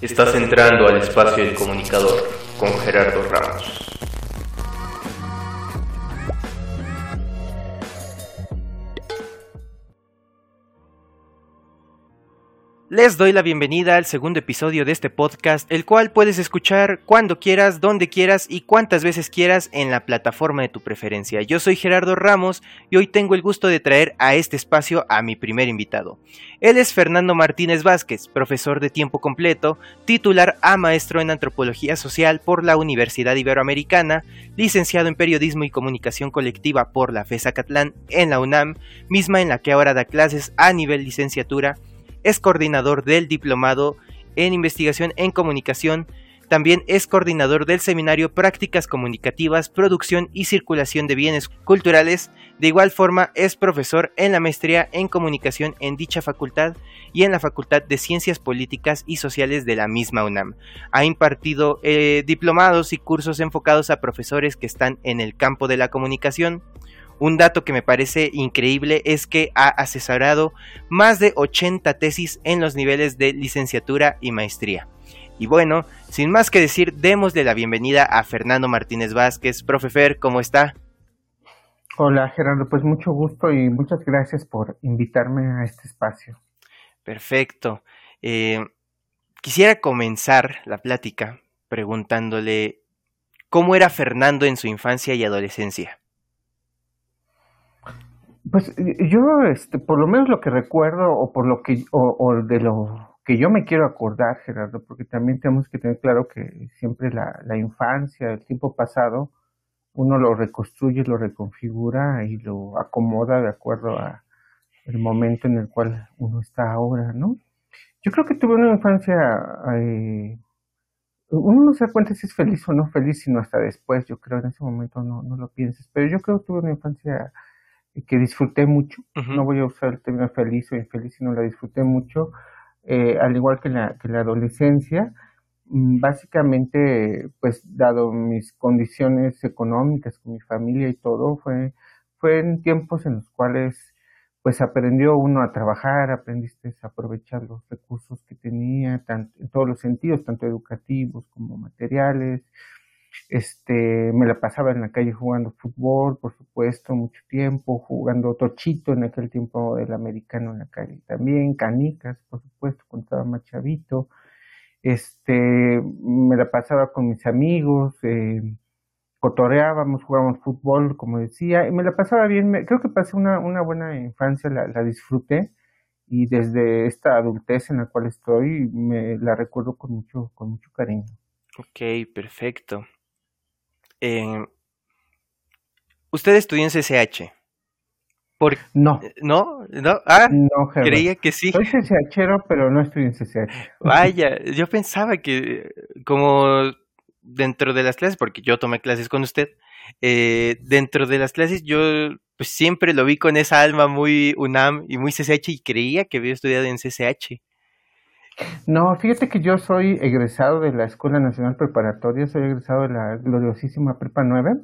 Estás entrando al espacio del comunicador con Gerardo Ramos. Les doy la bienvenida al segundo episodio de este podcast, el cual puedes escuchar cuando quieras, donde quieras y cuantas veces quieras en la plataforma de tu preferencia. Yo soy Gerardo Ramos y hoy tengo el gusto de traer a este espacio a mi primer invitado. Él es Fernando Martínez Vázquez, profesor de tiempo completo, titular a maestro en antropología social por la Universidad Iberoamericana, licenciado en periodismo y comunicación colectiva por la FESA Catlán en la UNAM, misma en la que ahora da clases a nivel licenciatura es coordinador del Diplomado en Investigación en Comunicación, también es coordinador del seminario Prácticas Comunicativas, Producción y Circulación de Bienes Culturales. De igual forma, es profesor en la maestría en comunicación en dicha facultad y en la Facultad de Ciencias Políticas y Sociales de la misma UNAM. Ha impartido eh, diplomados y cursos enfocados a profesores que están en el campo de la comunicación, un dato que me parece increíble es que ha asesorado más de 80 tesis en los niveles de licenciatura y maestría. Y bueno, sin más que decir, démosle la bienvenida a Fernando Martínez Vázquez. Profe Fer, ¿cómo está? Hola Gerardo, pues mucho gusto y muchas gracias por invitarme a este espacio. Perfecto. Eh, quisiera comenzar la plática preguntándole cómo era Fernando en su infancia y adolescencia. Pues yo, este, por lo menos lo que recuerdo o por lo que, o, de lo que yo me quiero acordar, Gerardo, porque también tenemos que tener claro que siempre la, infancia, el tiempo pasado, uno lo reconstruye, lo reconfigura y lo acomoda de acuerdo a el momento en el cual uno está ahora, ¿no? Yo creo que tuve una infancia, eh, uno no se da cuenta si es feliz o no feliz, sino hasta después, yo creo, en ese momento no, no lo pienses, pero yo creo que tuve una infancia que disfruté mucho. No voy a usar el término feliz o infeliz, sino la disfruté mucho, eh, al igual que la, que la adolescencia. Mm, básicamente, pues dado mis condiciones económicas con mi familia y todo, fue, fue en tiempos en los cuales pues aprendió uno a trabajar, aprendiste a aprovechar los recursos que tenía, tanto, en todos los sentidos, tanto educativos como materiales, este, me la pasaba en la calle jugando fútbol, por supuesto, mucho tiempo, jugando tochito en aquel tiempo del americano en la calle también, canicas, por supuesto, cuando estaba más chavito. Este, me la pasaba con mis amigos, eh, cotoreábamos, jugábamos fútbol, como decía, y me la pasaba bien, creo que pasé una, una buena infancia, la, la disfruté y desde esta adultez en la cual estoy me la recuerdo con mucho, con mucho cariño. Ok, perfecto. Eh, usted estudió en CCH. Por... No. ¿No? ¿No? Ah, no, creía que sí. Soy CCHero, pero no estudié en CCH. Vaya, yo pensaba que como dentro de las clases, porque yo tomé clases con usted, eh, dentro de las clases yo pues siempre lo vi con esa alma muy UNAM y muy CCH y creía que había estudiado en CCH. No, fíjate que yo soy egresado de la Escuela Nacional Preparatoria, soy egresado de la gloriosísima Prepa 9,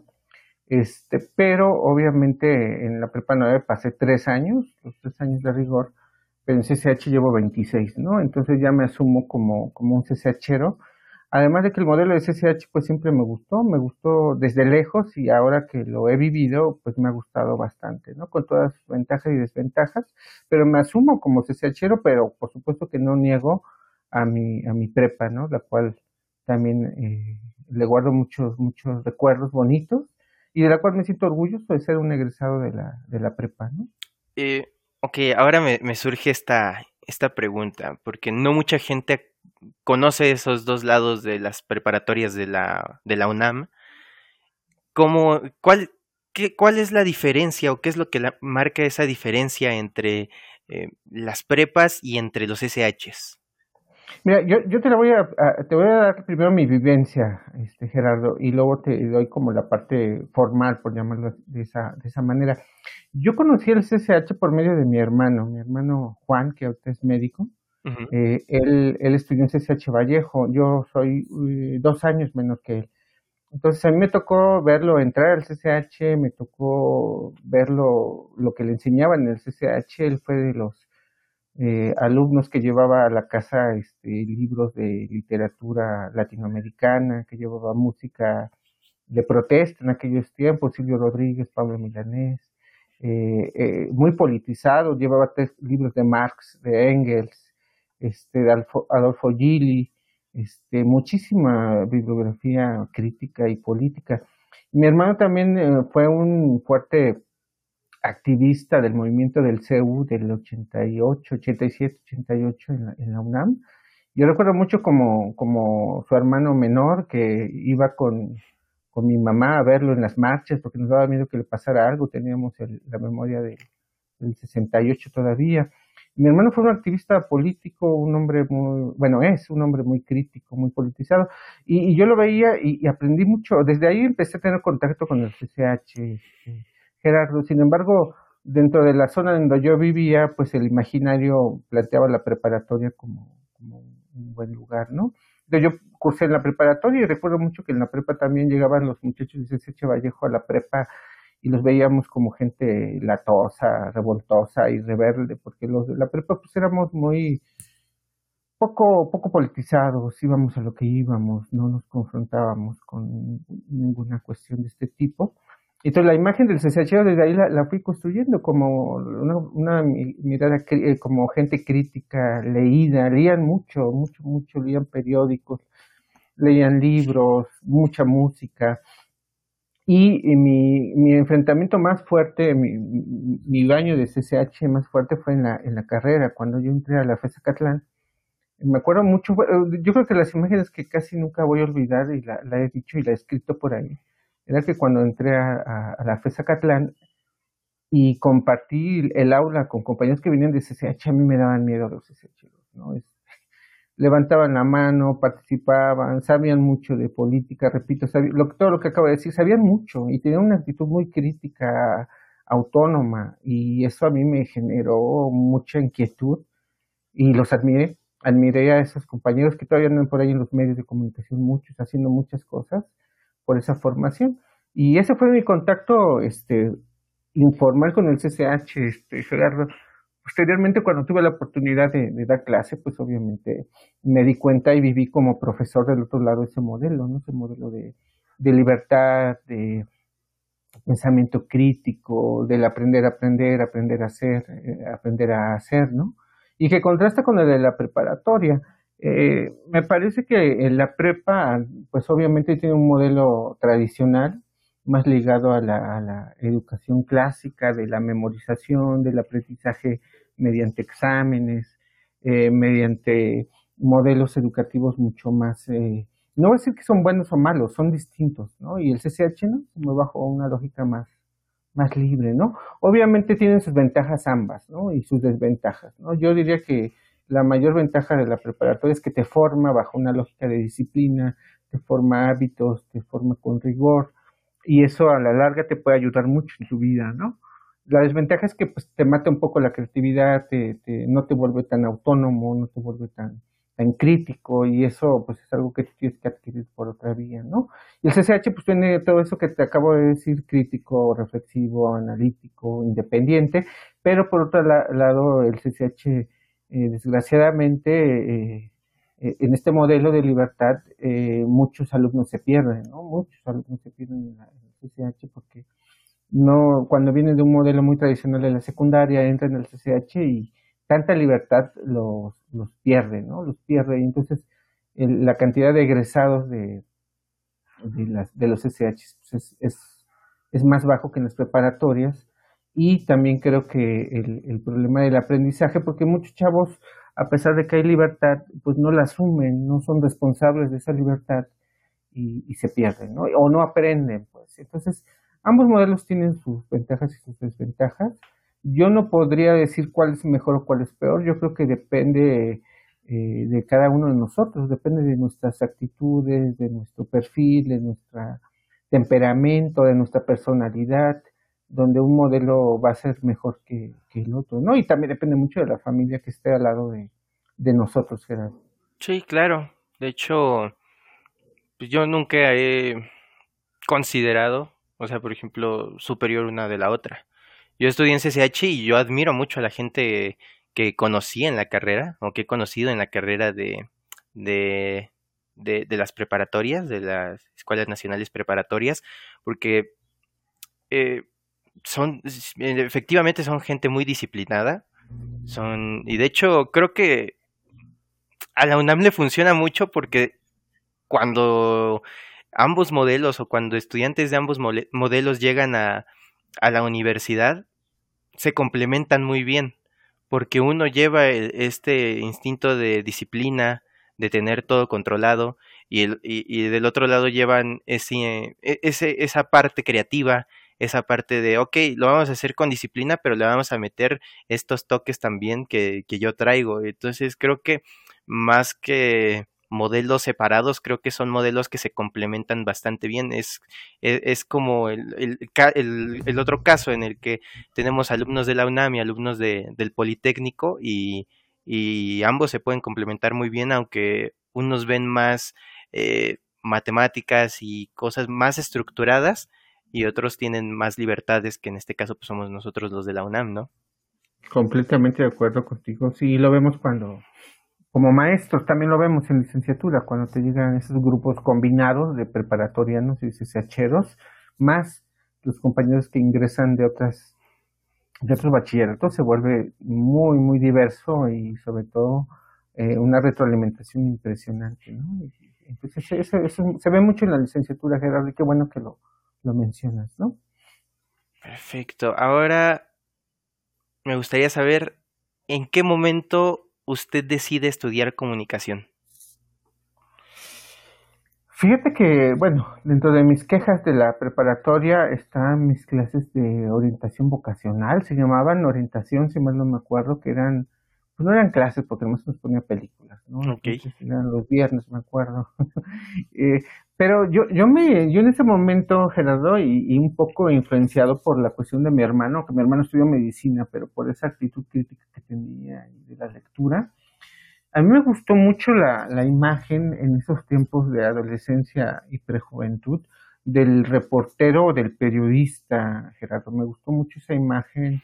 este, pero obviamente en la Prepa 9 pasé tres años, los tres años de rigor, pero en CCH llevo 26, ¿no? Entonces ya me asumo como, como un CCHero Además de que el modelo de CCH pues siempre me gustó, me gustó desde lejos y ahora que lo he vivido pues me ha gustado bastante, ¿no? Con todas sus ventajas y desventajas, pero me asumo como CCHero, pero por supuesto que no niego a mi, a mi prepa, ¿no? La cual también eh, le guardo muchos, muchos recuerdos bonitos y de la cual me siento orgulloso de ser un egresado de la, de la prepa, ¿no? Eh, ok, ahora me, me surge esta, esta pregunta, porque no mucha gente conoce esos dos lados de las preparatorias de la, de la UNAM, ¿cómo, cuál, qué, ¿cuál es la diferencia o qué es lo que marca esa diferencia entre eh, las prepas y entre los SHs? Mira, yo, yo te la voy a, te voy a dar primero mi vivencia, este Gerardo, y luego te doy como la parte formal, por llamarlo de esa, de esa manera. Yo conocí el CSH por medio de mi hermano, mi hermano Juan, que ahorita es médico, eh, él, él, estudió en CCH Vallejo, yo soy eh, dos años menos que él. Entonces a mí me tocó verlo entrar al CCH, me tocó verlo, lo que le enseñaban en el CCH, él fue de los eh, alumnos que llevaba a la casa este, libros de literatura latinoamericana, que llevaba música de protesta en aquellos tiempos, Silvio Rodríguez, Pablo Milanés, eh, muy politizado, llevaba libros de Marx, de Engels, este, Adolfo Gili, este, muchísima bibliografía crítica y política. Mi hermano también eh, fue un fuerte activista del movimiento del CEU del 88, 87, 88 en la, en la UNAM. Yo recuerdo mucho como, como su hermano menor que iba con, con mi mamá a verlo en las marchas porque nos daba miedo que le pasara algo, teníamos la memoria de, del 68 todavía. Mi hermano fue un activista político, un hombre muy, bueno, es un hombre muy crítico, muy politizado, y, yo lo veía y, aprendí mucho. Desde ahí empecé a tener contacto con el CCH, este, Gerardo. Sin embargo, dentro de la zona donde yo vivía, pues el imaginario planteaba la preparatoria como, un buen lugar, ¿no? Yo cursé en la preparatoria y recuerdo mucho que en la prepa también llegaban los muchachos de CCH Vallejo a la prepa y los veíamos como gente latosa, revoltosa y rebelde, porque los de la prepa pues éramos muy poco, poco politizados, íbamos a lo que íbamos, no nos confrontábamos con ninguna cuestión de este tipo. Entonces la imagen del CCH desde ahí la, fui construyendo como una, mirada, eh, como gente crítica, leída, leían mucho, mucho, mucho, leían periódicos, leían libros, mucha música. Y, mi, mi, enfrentamiento más fuerte, mi, mi, baño de CCH más fuerte fue en la, en la carrera, cuando yo entré a la FESA Catlán. Me acuerdo mucho, yo creo que las imágenes que casi nunca voy a olvidar, y la, he dicho y la he escrito por ahí, era que cuando entré a, a, la FESA Catlán y compartí el aula con compañeros que venían de CCH, a mí me daban miedo los CCH, ¿no? Levantaban la mano, participaban, sabían mucho de política, repito, lo, todo lo que acabo de decir, sabían mucho y tenían una actitud muy crítica, autónoma, y eso a mí me generó mucha inquietud y los admiré, admiré a esos compañeros que todavía andan por ahí en los medios de comunicación, muchos, haciendo muchas cosas por esa formación. Y ese fue mi contacto este, informal con el CCH, este, Gerardo Posteriormente, cuando tuve la oportunidad de, dar clase, pues obviamente me di cuenta y viví como profesor del otro lado ese modelo, ¿no? Ese modelo de, libertad, de pensamiento crítico, del aprender a aprender, aprender a hacer, eh, aprender a hacer, ¿no? Y que contrasta con el de la preparatoria. Eh, me parece que en la prepa, pues obviamente tiene un modelo tradicional, más ligado a la, educación clásica, de la memorización, del aprendizaje mediante exámenes, eh, mediante modelos educativos mucho más, eh, no voy a decir que son buenos o malos, son distintos, ¿no? Y el CCH, ¿no? Me bajo una lógica más, más libre, ¿no? Obviamente tienen sus ventajas ambas, ¿no? Y sus desventajas, ¿no? Yo diría que la mayor ventaja de la preparatoria es que te forma bajo una lógica de disciplina, te forma hábitos, te forma con rigor, y eso a la larga te puede ayudar mucho en tu vida, ¿no? La desventaja es que pues, te mata un poco la creatividad, te, no te vuelve tan autónomo, no te vuelve tan, tan crítico y eso pues es algo que tienes que adquirir por otra vía, ¿no? Y el CCH pues tiene todo eso que te acabo de decir, crítico, reflexivo, analítico, independiente, pero por otro lado el CCH eh, desgraciadamente eh, en este modelo de libertad eh, muchos alumnos se pierden, ¿no? Muchos alumnos se pierden en, la, el CCH porque no, cuando vienen de un modelo muy tradicional de la secundaria, entran en el CCH y tanta libertad los, los pierde, ¿no? Los pierde y entonces la cantidad de egresados de, de, los CCH pues es, es, más bajo que en las preparatorias y también creo que el, el problema del aprendizaje, porque muchos chavos a pesar de que hay libertad, pues no la asumen, no son responsables de esa libertad y, se pierden, ¿no? O no aprenden, pues. Entonces, ambos modelos tienen sus ventajas y sus desventajas. Yo no podría decir cuál es mejor o cuál es peor, yo creo que depende eh, de cada uno de nosotros, depende de nuestras actitudes, de nuestro perfil, de nuestro temperamento, de nuestra personalidad, donde un modelo va a ser mejor que, el otro, ¿no? Y también depende mucho de la familia que esté al lado de, nosotros, Gerardo. Sí, claro. De hecho, pues yo nunca he considerado, o sea, por ejemplo, superior una de la otra. Yo estudié en CCH y yo admiro mucho a la gente que conocí en la carrera o que he conocido en la carrera de, de, de, las preparatorias, de las escuelas nacionales preparatorias, porque eh, son, efectivamente son gente muy disciplinada, son, y de hecho creo que a la UNAM le funciona mucho porque cuando ambos modelos o cuando estudiantes de ambos modelos llegan a, a la universidad, se complementan muy bien, porque uno lleva este instinto de disciplina, de tener todo controlado, y, el, y, del otro lado llevan ese, e, ese, esa parte creativa, esa parte de, ok, lo vamos a hacer con disciplina, pero le vamos a meter estos toques también que, que yo traigo. Entonces creo que más que modelos separados, creo que son modelos que se complementan bastante bien. Es, e, es, como el, el, otro caso en el que tenemos alumnos de la UNAM y alumnos de, del Politécnico y, y, ambos se pueden complementar muy bien, aunque unos ven más eh, matemáticas y cosas más estructuradas y otros tienen más libertades, que en este caso pues somos nosotros los de la UNAM, ¿no? Completamente de acuerdo contigo. Sí, lo vemos cuando, como maestros, también lo vemos en licenciatura, cuando te llegan esos grupos combinados de preparatorianos y CCHeros, más los compañeros que ingresan de otras de otros bachilleratos, se vuelve muy, muy diverso y sobre todo eh, una retroalimentación impresionante, ¿no? Entonces, eso, eso, se ve mucho en la licenciatura, Gerardo, y qué bueno que lo, lo mencionas, ¿no? Perfecto. Ahora me gustaría saber en qué momento usted decide estudiar comunicación. Fíjate que, bueno, dentro de mis quejas de la preparatoria están mis clases de orientación vocacional, se llamaban orientación, si mal no me acuerdo, que eran, pues no eran clases porque se nos ponía películas, ¿no? eran los viernes, me acuerdo. eh, pero yo, yo me, yo en ese momento, Gerardo, y, un poco influenciado por la cuestión de mi hermano, que mi hermano estudió medicina, pero por esa actitud crítica que tenía y de la lectura, a mí me gustó mucho la, la imagen en esos tiempos de adolescencia y prejuventud del reportero o del periodista, Gerardo. Me gustó mucho esa imagen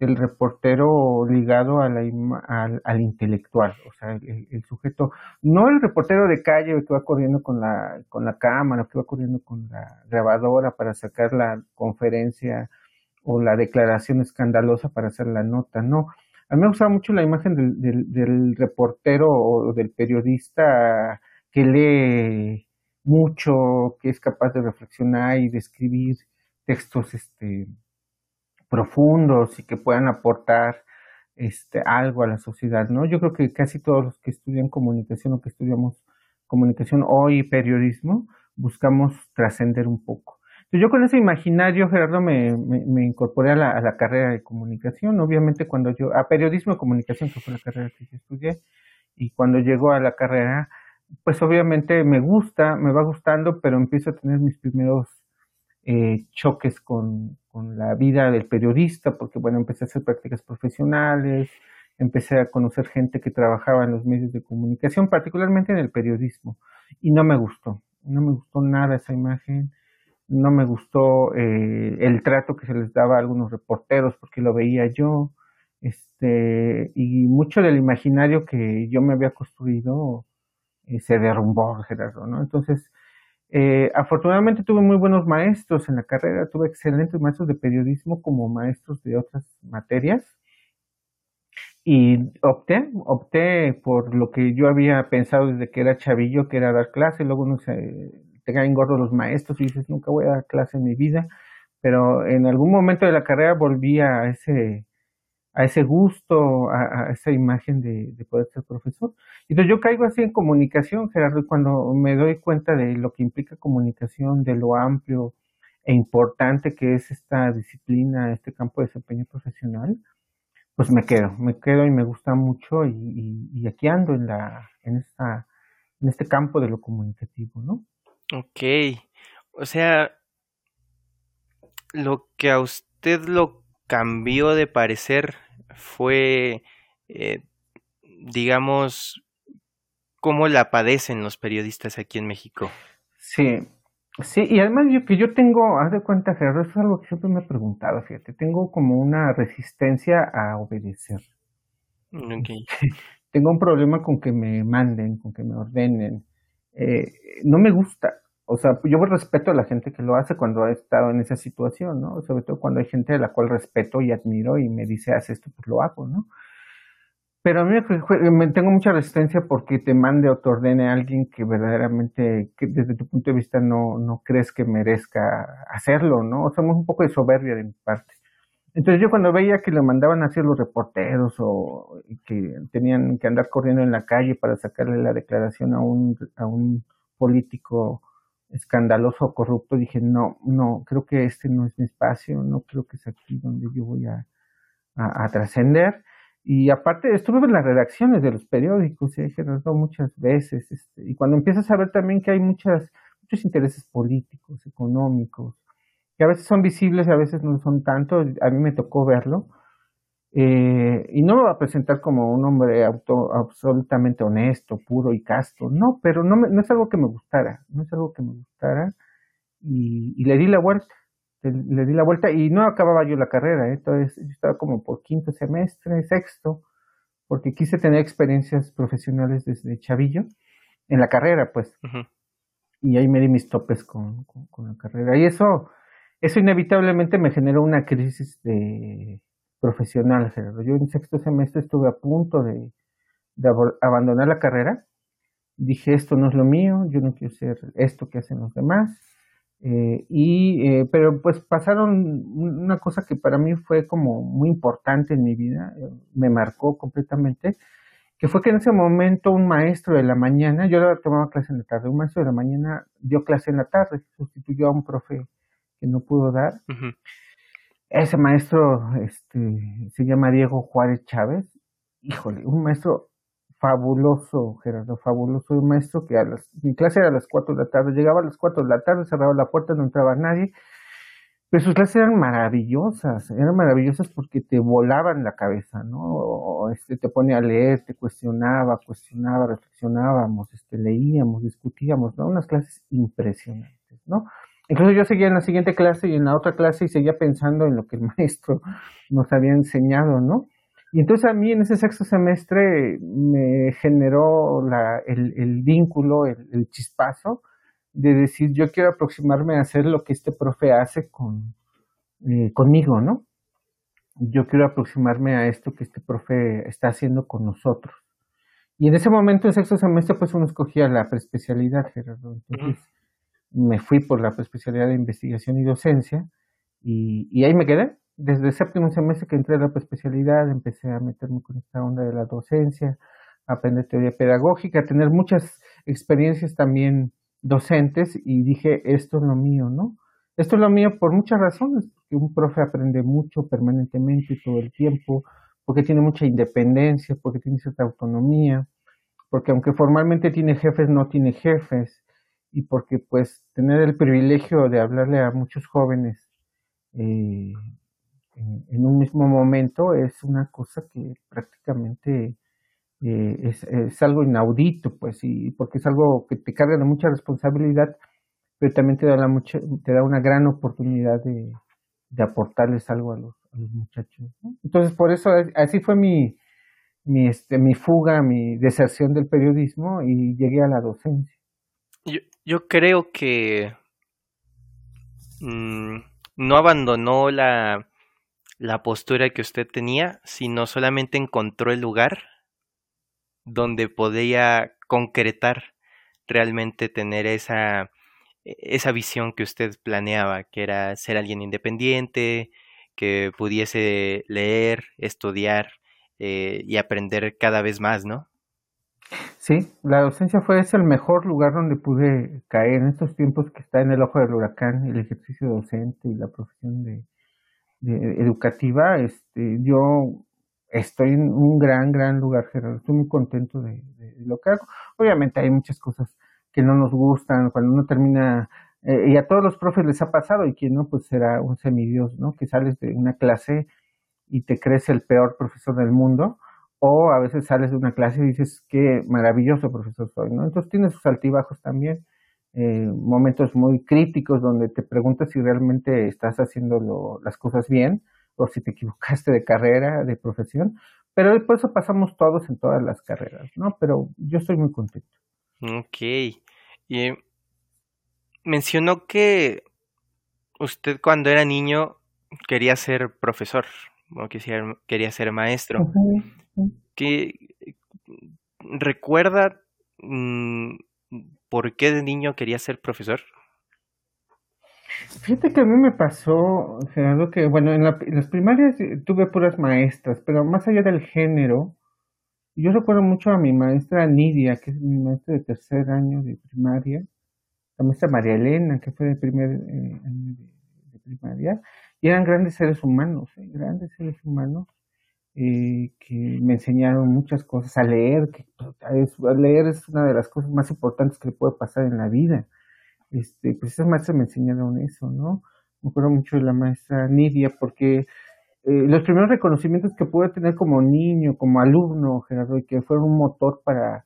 el reportero ligado a la al, al, intelectual, o sea, el, sujeto, no el reportero de calle que va corriendo con la, con la cámara, que va corriendo con la grabadora para sacar la conferencia o la declaración escandalosa para hacer la nota, no. A mí me gustaba mucho la imagen del, del, del reportero o del periodista que lee mucho, que es capaz de reflexionar y de escribir textos, este, profundos y que puedan aportar este, algo a la sociedad, ¿no? Yo creo que casi todos los que estudian comunicación o que estudiamos comunicación hoy periodismo, buscamos trascender un poco. Yo con ese imaginario, Gerardo, me, me, incorporé a la, a la, carrera de comunicación, obviamente cuando yo, a periodismo y comunicación, que fue la carrera que yo estudié, y cuando llego a la carrera, pues obviamente me gusta, me va gustando, pero empiezo a tener mis primeros eh, choques con, con, la vida del periodista, porque bueno, empecé a hacer prácticas profesionales, empecé a conocer gente que trabajaba en los medios de comunicación, particularmente en el periodismo, y no me gustó, no me gustó nada esa imagen, no me gustó eh, el trato que se les daba a algunos reporteros, porque lo veía yo, este, y mucho del imaginario que yo me había construido eh, se derrumbó, Gerardo, ¿no? Entonces, eh, afortunadamente tuve muy buenos maestros en la carrera, tuve excelentes maestros de periodismo como maestros de otras materias. Y opté, opté por lo que yo había pensado desde que era chavillo, que era dar clase, luego uno se te caen gordos los maestros y dices, nunca voy a dar clase en mi vida, pero en algún momento de la carrera volví a ese, a ese gusto, a, esa imagen de, poder ser profesor. Entonces yo caigo así en comunicación, Gerardo, y cuando me doy cuenta de lo que implica comunicación, de lo amplio e importante que es esta disciplina, este campo de desempeño profesional, pues me quedo, me quedo y me gusta mucho y, aquí ando en la, en esta, en este campo de lo comunicativo, ¿no? Ok, o sea, lo que a usted lo cambió de parecer fue, eh, digamos, cómo la padecen los periodistas aquí en México. Sí, Sí, y además yo que yo tengo, haz de cuenta, Gerardo, eso es algo que siempre me he preguntado, fíjate, tengo como una resistencia a obedecer. Okay. tengo un problema con que me manden, con que me ordenen. Eh, no me gusta. O sea, yo respeto a la gente que lo hace cuando ha estado en esa situación, ¿no? Sobre todo cuando hay gente a la cual respeto y admiro y me dice, haz esto, pues lo hago, ¿no? Pero a mí me, tengo mucha resistencia porque te mande o te ordene a alguien que verdaderamente, que desde tu punto de vista no, no crees que merezca hacerlo, ¿no? O sea, un poco de soberbia de mi parte. Entonces yo cuando veía que le mandaban a hacer los reporteros o que tenían que andar corriendo en la calle para sacarle la declaración a un, a un político escandaloso o corrupto, dije, no, no, creo que este no es mi espacio, no creo que es aquí donde yo voy a, a trascender. Y aparte, estuve en las redacciones de los periódicos, y he generado muchas veces, este, y cuando empiezas a ver también que hay muchas, muchos intereses políticos, económicos, que a veces son visibles y a veces no son tanto, a mí me tocó verlo, eh, y no me va a presentar como un hombre auto, absolutamente honesto, puro y casto, no, pero no, no es algo que me gustara, no es algo que me gustara, y, y le di la vuelta le di la vuelta y no acababa yo la carrera, ¿eh? entonces yo estaba como por quinto semestre, sexto, porque quise tener experiencias profesionales desde chavillo, en la carrera, pues. Y ahí me di mis topes con, la carrera. Y eso, eso inevitablemente me generó una crisis de profesional, Yo en sexto semestre estuve a punto de, de abandonar la carrera. Dije, esto no es lo mío, yo no quiero ser esto que hacen los demás eh, y, eh, pero pues pasaron una cosa que para mí fue como muy importante en mi vida, eh, me marcó completamente, que fue que en ese momento un maestro de la mañana, yo tomaba clase en la tarde, un maestro de la mañana dio clase en la tarde, sustituyó a un profe que no pudo dar. Ese maestro este, se llama Diego Juárez Chávez, híjole, un maestro fabuloso, Gerardo, fabuloso. Un maestro que a las, mi clase era a las 4 de la tarde, llegaba a las 4 de la tarde, cerraba la puerta, no entraba nadie. Pero sus clases eran maravillosas, eran maravillosas porque te volaban la cabeza, ¿no? O, este, te ponía a leer, te cuestionaba, cuestionaba, reflexionábamos, este, leíamos, discutíamos, ¿no? Unas clases impresionantes, ¿no? Incluso yo seguía en la siguiente clase y en la otra clase y seguía pensando en lo que el maestro nos había enseñado, ¿no? Y entonces a mí en ese sexto semestre me generó la, el, vínculo, el, chispazo de decir yo quiero aproximarme a hacer lo que este profe hace con, eh, conmigo, ¿no? Yo quiero aproximarme a esto que este profe está haciendo con nosotros. Y en ese momento, en sexto semestre, pues uno escogía la preespecialidad, Gerardo. Entonces me fui por la preespecialidad de investigación y docencia y, ahí me quedé desde el séptimo semestre que entré a la especialidad, empecé a meterme con esta onda de la docencia, aprender teoría pedagógica, a tener muchas experiencias también docentes y dije, esto es lo mío, ¿no? Esto es lo mío por muchas razones, porque un profe aprende mucho permanentemente y todo el tiempo, porque tiene mucha independencia, porque tiene cierta autonomía, porque aunque formalmente tiene jefes, no tiene jefes, y porque pues tener el privilegio de hablarle a muchos jóvenes eh, en, un mismo momento es una cosa que prácticamente eh, es, algo inaudito, pues, y porque es algo que te carga de mucha responsabilidad, pero también te da, la mucha, te da una gran oportunidad de, aportarles algo a los, muchachos. Entonces, por eso, así fue mi, mi, este, mi fuga, mi deserción del periodismo y llegué a la docencia. Yo, yo creo que mm, no abandonó la, la postura que usted tenía, sino solamente encontró el lugar donde podía concretar realmente tener esa, esa visión que usted planeaba, que era ser alguien independiente, que pudiese leer, estudiar eh, y aprender cada vez más, ¿no? Sí, la docencia fue ese el mejor lugar donde pude caer en estos tiempos que está en el ojo del huracán, el ejercicio docente y la profesión de, educativa, este, yo estoy en un gran, gran lugar, Gerardo. Estoy muy contento de, lo que hago. Obviamente hay muchas cosas que no nos gustan cuando uno termina, eh, y a todos los profes les ha pasado, y quien no, pues será un semidios, ¿no? Que sales de una clase y te crees el peor profesor del mundo, o a veces sales de una clase y dices, qué maravilloso profesor soy, ¿no? Entonces tiene sus altibajos también. eh, momentos muy críticos donde te preguntas si realmente estás haciendo las cosas bien o si te equivocaste de carrera, de profesión, pero por eso pasamos todos en todas las carreras, ¿no? Pero yo estoy muy contento. Ok. Y mencionó que usted cuando era niño quería ser profesor o quería, quería ser maestro. ¿Qué, ¿Recuerda mm, por qué de niño quería ser profesor? Fíjate que a mí me pasó, Gerardo, que bueno, en, las primarias tuve puras maestras, pero más allá del género, yo recuerdo mucho a mi maestra Nidia, que es mi maestra de tercer año de primaria, la maestra María Elena, que fue de primer eh, año de, primaria, y eran grandes seres humanos, eh, grandes seres humanos, eh, que me enseñaron muchas cosas, a leer, que leer es una de las cosas más importantes que le puede pasar en la vida este, pues esas maestras me enseñaron eso, ¿no? Me acuerdo mucho de la maestra Nidia porque eh, los primeros reconocimientos que pude tener como niño, como alumno, Gerardo, y que fueron un motor para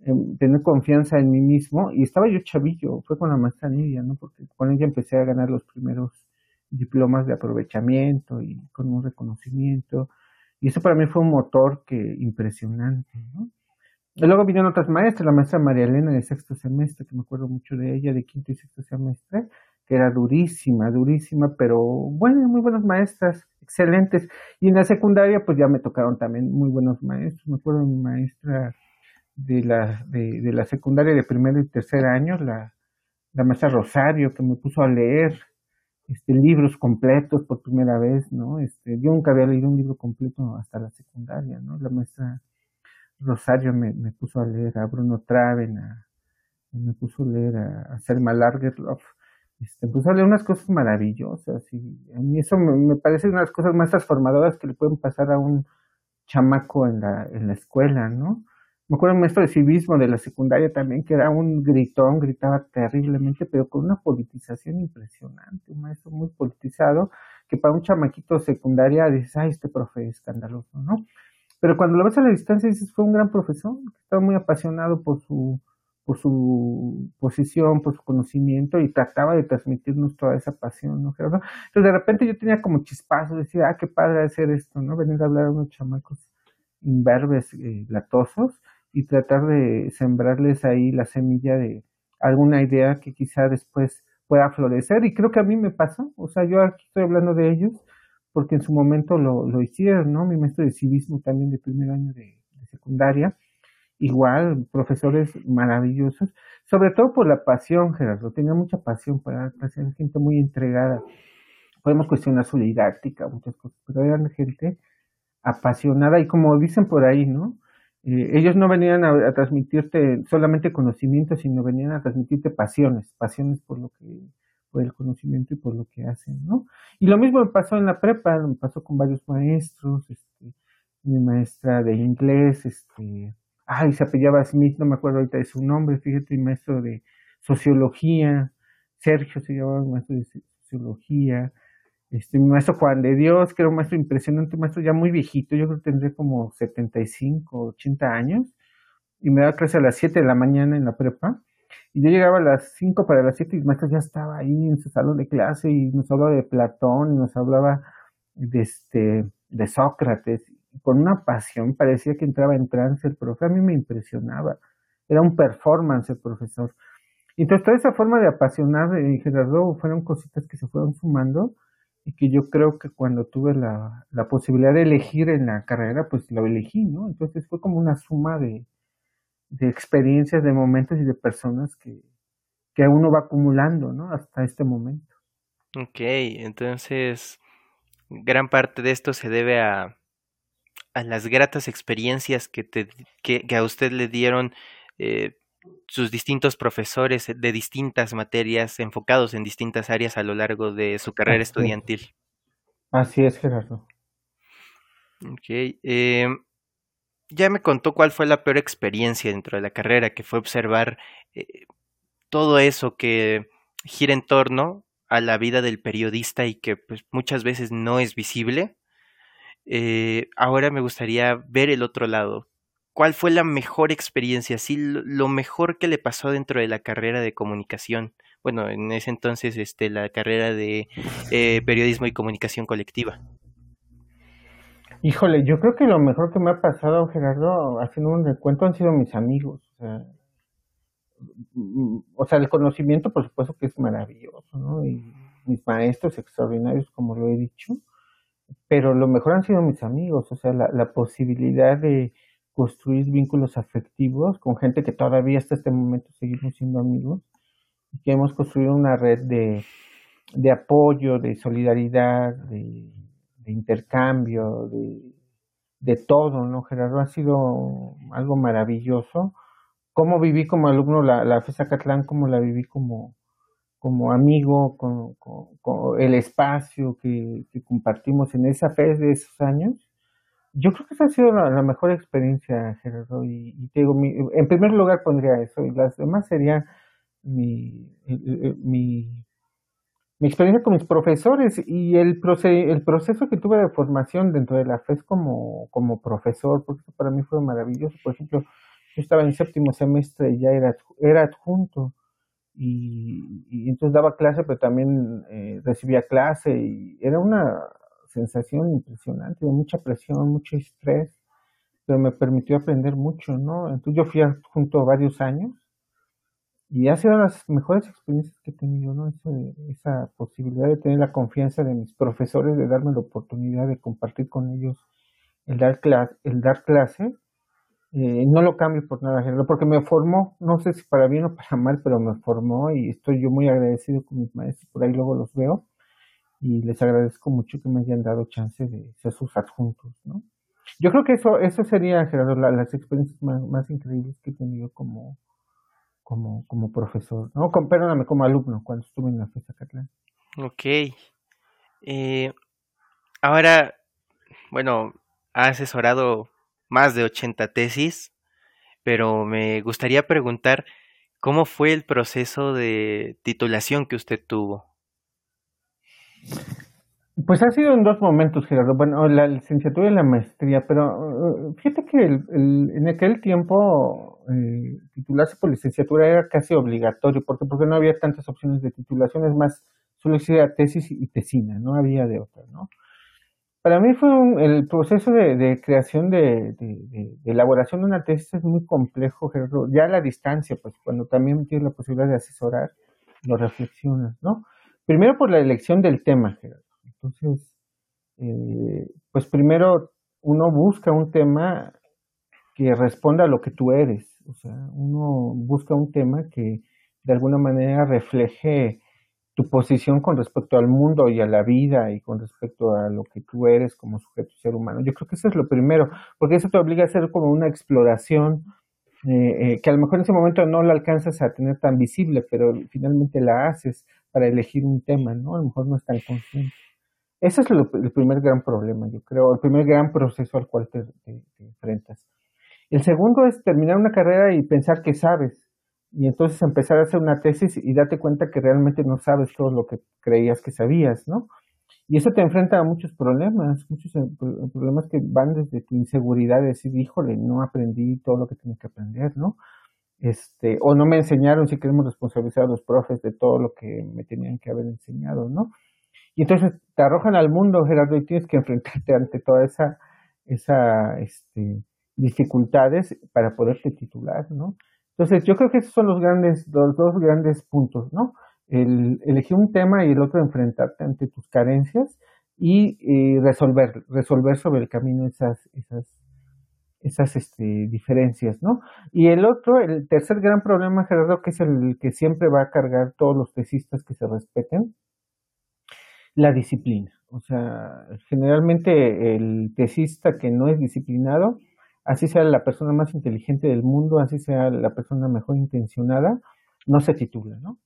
em, tener confianza en mí mismo, y estaba yo chavillo, fue con la maestra Nidia, ¿no? Porque con ella empecé a ganar los primeros diplomas de aprovechamiento y con un reconocimiento, y eso para mí fue un motor que impresionante, ¿no? Y luego vinieron otras maestras, la maestra María Elena de sexto semestre, que me acuerdo mucho de ella, de quinto y sexto semestre, que era durísima, durísima, pero bueno, muy buenas maestras, excelentes. Y en la secundaria, pues ya me tocaron también muy buenos maestros. Me acuerdo de mi maestra de la, de, de la secundaria de primero y tercer año, la, la maestra Rosario, que me puso a leer este, libros completos por primera vez, ¿no? Este, yo nunca había leído un libro completo hasta la secundaria, ¿no? La maestra Rosario me, me puso a leer a Bruno Traven, me puso a leer a, Selma Lagerlof, este, me puso a leer unas cosas maravillosas y a mí eso me, parece una de las cosas más transformadoras que le pueden pasar a un chamaco en la, en la escuela, ¿no? Me acuerdo un maestro de civismo de la secundaria también, que era un gritón, gritaba terriblemente, pero con una politización impresionante, un maestro muy politizado, que para un chamaquito secundaria dices, ay, este profe es escandaloso, ¿no? Pero cuando lo ves a la distancia dices, fue un gran profesor, estaba muy apasionado por su, por su posición, por su conocimiento y trataba de transmitirnos toda esa pasión, ¿no, Entonces de repente yo tenía como chispazos, decía, ah, qué padre hacer esto, ¿no? Venir a hablar a unos chamacos imberbes, eh, latosos y tratar de sembrarles ahí la semilla de alguna idea que quizá después pueda florecer. Y creo que a mí me pasó, o sea, yo aquí estoy hablando de ellos porque en su momento lo, lo hicieron, ¿no? Mi maestro de civismo también de primer año de, secundaria, igual, profesores maravillosos, sobre todo por la pasión, Gerardo, tenía mucha pasión para hacer gente muy entregada. Podemos cuestionar su didáctica, muchas cosas, pero eran gente apasionada y como dicen por ahí, ¿no? Eh, ellos no venían a, transmitirte solamente conocimiento, sino venían a transmitirte pasiones, pasiones por lo que por el conocimiento y por lo que hacen, ¿no? Y lo mismo me pasó en la prepa, me pasó con varios maestros, este, mi maestra de inglés, este, ay, se apellaba Smith, no me acuerdo ahorita de su nombre, fíjate, mi maestro de sociología, Sergio se llamaba maestro de sociología, este, mi maestro Juan de Dios, que era un maestro impresionante, un maestro ya muy viejito, yo creo que tendría como 75, 80 años, y me daba clase a las 7 de la mañana en la prepa, y yo llegaba a las 5 para las 7 y el maestro ya estaba ahí en su salón de clase y nos hablaba de Platón y nos hablaba de, este, de Sócrates. Con una pasión, parecía que entraba en trance el profe. A mí me impresionaba. Era un performance el profesor. Entonces, toda esa forma de apasionar en Gerardo fueron cositas que se fueron sumando y que yo creo que cuando tuve la, la posibilidad de elegir en la carrera, pues lo elegí, ¿no? Entonces fue como una suma de, de experiencias, de momentos y de personas que, que uno va acumulando, ¿no? Hasta este momento. Ok, entonces gran parte de esto se debe a, a las gratas experiencias que, te, que, a usted le dieron eh, sus distintos profesores de distintas materias enfocados en distintas áreas a lo largo de su carrera estudiantil. Así es, Gerardo. Ok. Eh, ya me contó cuál fue la peor experiencia dentro de la carrera, que fue observar eh, todo eso que gira en torno a la vida del periodista y que pues, muchas veces no es visible. Eh, ahora me gustaría ver el otro lado. ¿Cuál fue la mejor experiencia? Sí, lo mejor que le pasó dentro de la carrera de comunicación. Bueno, en ese entonces, este, la carrera de eh, periodismo y comunicación colectiva. Híjole, yo creo que lo mejor que me ha pasado, Gerardo, haciendo un recuento, han sido mis amigos. O sea, o sea, el conocimiento, por supuesto que es maravilloso, ¿no? Y mis maestros extraordinarios, como lo he dicho, pero lo mejor han sido mis amigos, o sea, la posibilidad de construir vínculos afectivos con gente que todavía hasta este momento seguimos siendo amigos y que hemos construido una red de, de apoyo, de solidaridad, de, intercambio, de, de todo, ¿no? Gerardo ha sido algo maravilloso. Cómo viví como alumno la, la FESA Catlán, cómo la viví como, como amigo, con, con, el espacio que, compartimos en esa FES de esos años. Yo creo que esa ha sido la, mejor experiencia, Gerardo. Y, y te digo, en primer lugar pondría eso, y las demás serían mi, mi, mi experiencia con mis profesores y el, el proceso que tuve de formación dentro de la FES como, como profesor, porque para mí fue maravilloso. Por ejemplo, yo estaba en séptimo semestre y ya era, era adjunto y, entonces daba clase, pero también eh, recibía clase y era una sensación impresionante, de mucha presión, mucho estrés, pero me permitió aprender mucho, ¿no? Entonces yo fui adjunto varios años y ha sido las mejores experiencias que he tenido, ¿no? esa posibilidad de tener la confianza de mis profesores, de darme la oportunidad de compartir con ellos el dar, clase, el dar clase, eh, no lo cambio por nada, porque me formó, no sé si para bien o para mal, pero me formó y estoy yo muy agradecido con mis maestros, por ahí luego los veo y les agradezco mucho que me hayan dado chance de ser sus adjuntos, ¿no? Yo creo que eso, eso sería, Gerardo, las experiencias más, más increíbles que he tenido como, como, como profesor, no, perdóname, como alumno cuando estuve en la FESA Catlán. Ok. Eh, ahora, bueno, ha asesorado más de 80 tesis, pero me gustaría preguntar cómo fue el proceso de titulación que usted tuvo. Pues ha sido en dos momentos, Gerardo. Bueno, la licenciatura y la maestría, pero uh, fíjate que en aquel tiempo eh, titularse por licenciatura era casi obligatorio, porque, porque no había tantas opciones de titulación, es más, solo existía tesis y tesina, no había de otra, ¿no? Para mí fue el proceso de, creación de, elaboración de una tesis es muy complejo, Gerardo. Ya a la distancia, pues cuando también tienes la posibilidad de asesorar, lo reflexionas, ¿no? Primero por la elección del tema, Gerardo. Entonces, eh, pues primero uno busca un tema que responda a lo que tú eres. O sea, uno busca un tema que de alguna manera refleje tu posición con respecto al mundo y a la vida y con respecto a lo que tú eres como sujeto ser humano. Yo creo que eso es lo primero, porque eso te obliga a hacer como una exploración eh, eh, que a lo mejor en ese momento no la alcanzas a tener tan visible, pero finalmente la haces para elegir un tema, ¿no? A lo mejor no es tan consciente. Ese es el primer gran problema, yo creo, el primer gran proceso al cual te, enfrentas. El segundo es terminar una carrera y pensar que sabes, y entonces empezar a hacer una tesis y darte cuenta que realmente no sabes todo lo que creías que sabías, ¿no? Y eso te enfrenta a muchos problemas, muchos eh, problemas que van desde tu inseguridad de decir, híjole, no aprendí todo lo que tenía que aprender, ¿no? Este, o no me enseñaron si queremos responsabilizar a los profes de todo lo que me tenían que haber enseñado, ¿no? Y entonces te arrojan al mundo, Gerardo, y tienes que enfrentarte ante toda esa, esa este, dificultades para poderte titular, ¿no? Entonces, yo creo que esos son los grandes, los dos grandes puntos, ¿no? El elegir un tema y el otro enfrentarte ante tus carencias y, resolver, resolver sobre el camino esas, esas, esas este, diferencias, ¿no? Y el otro, el tercer gran problema, Gerardo, que es el que siempre va a cargar todos los tesistas que se respeten, la disciplina. O sea, generalmente el tesista que no es disciplinado, así sea la persona más inteligente del mundo, así sea la persona mejor intencionada, no se titula, ¿no?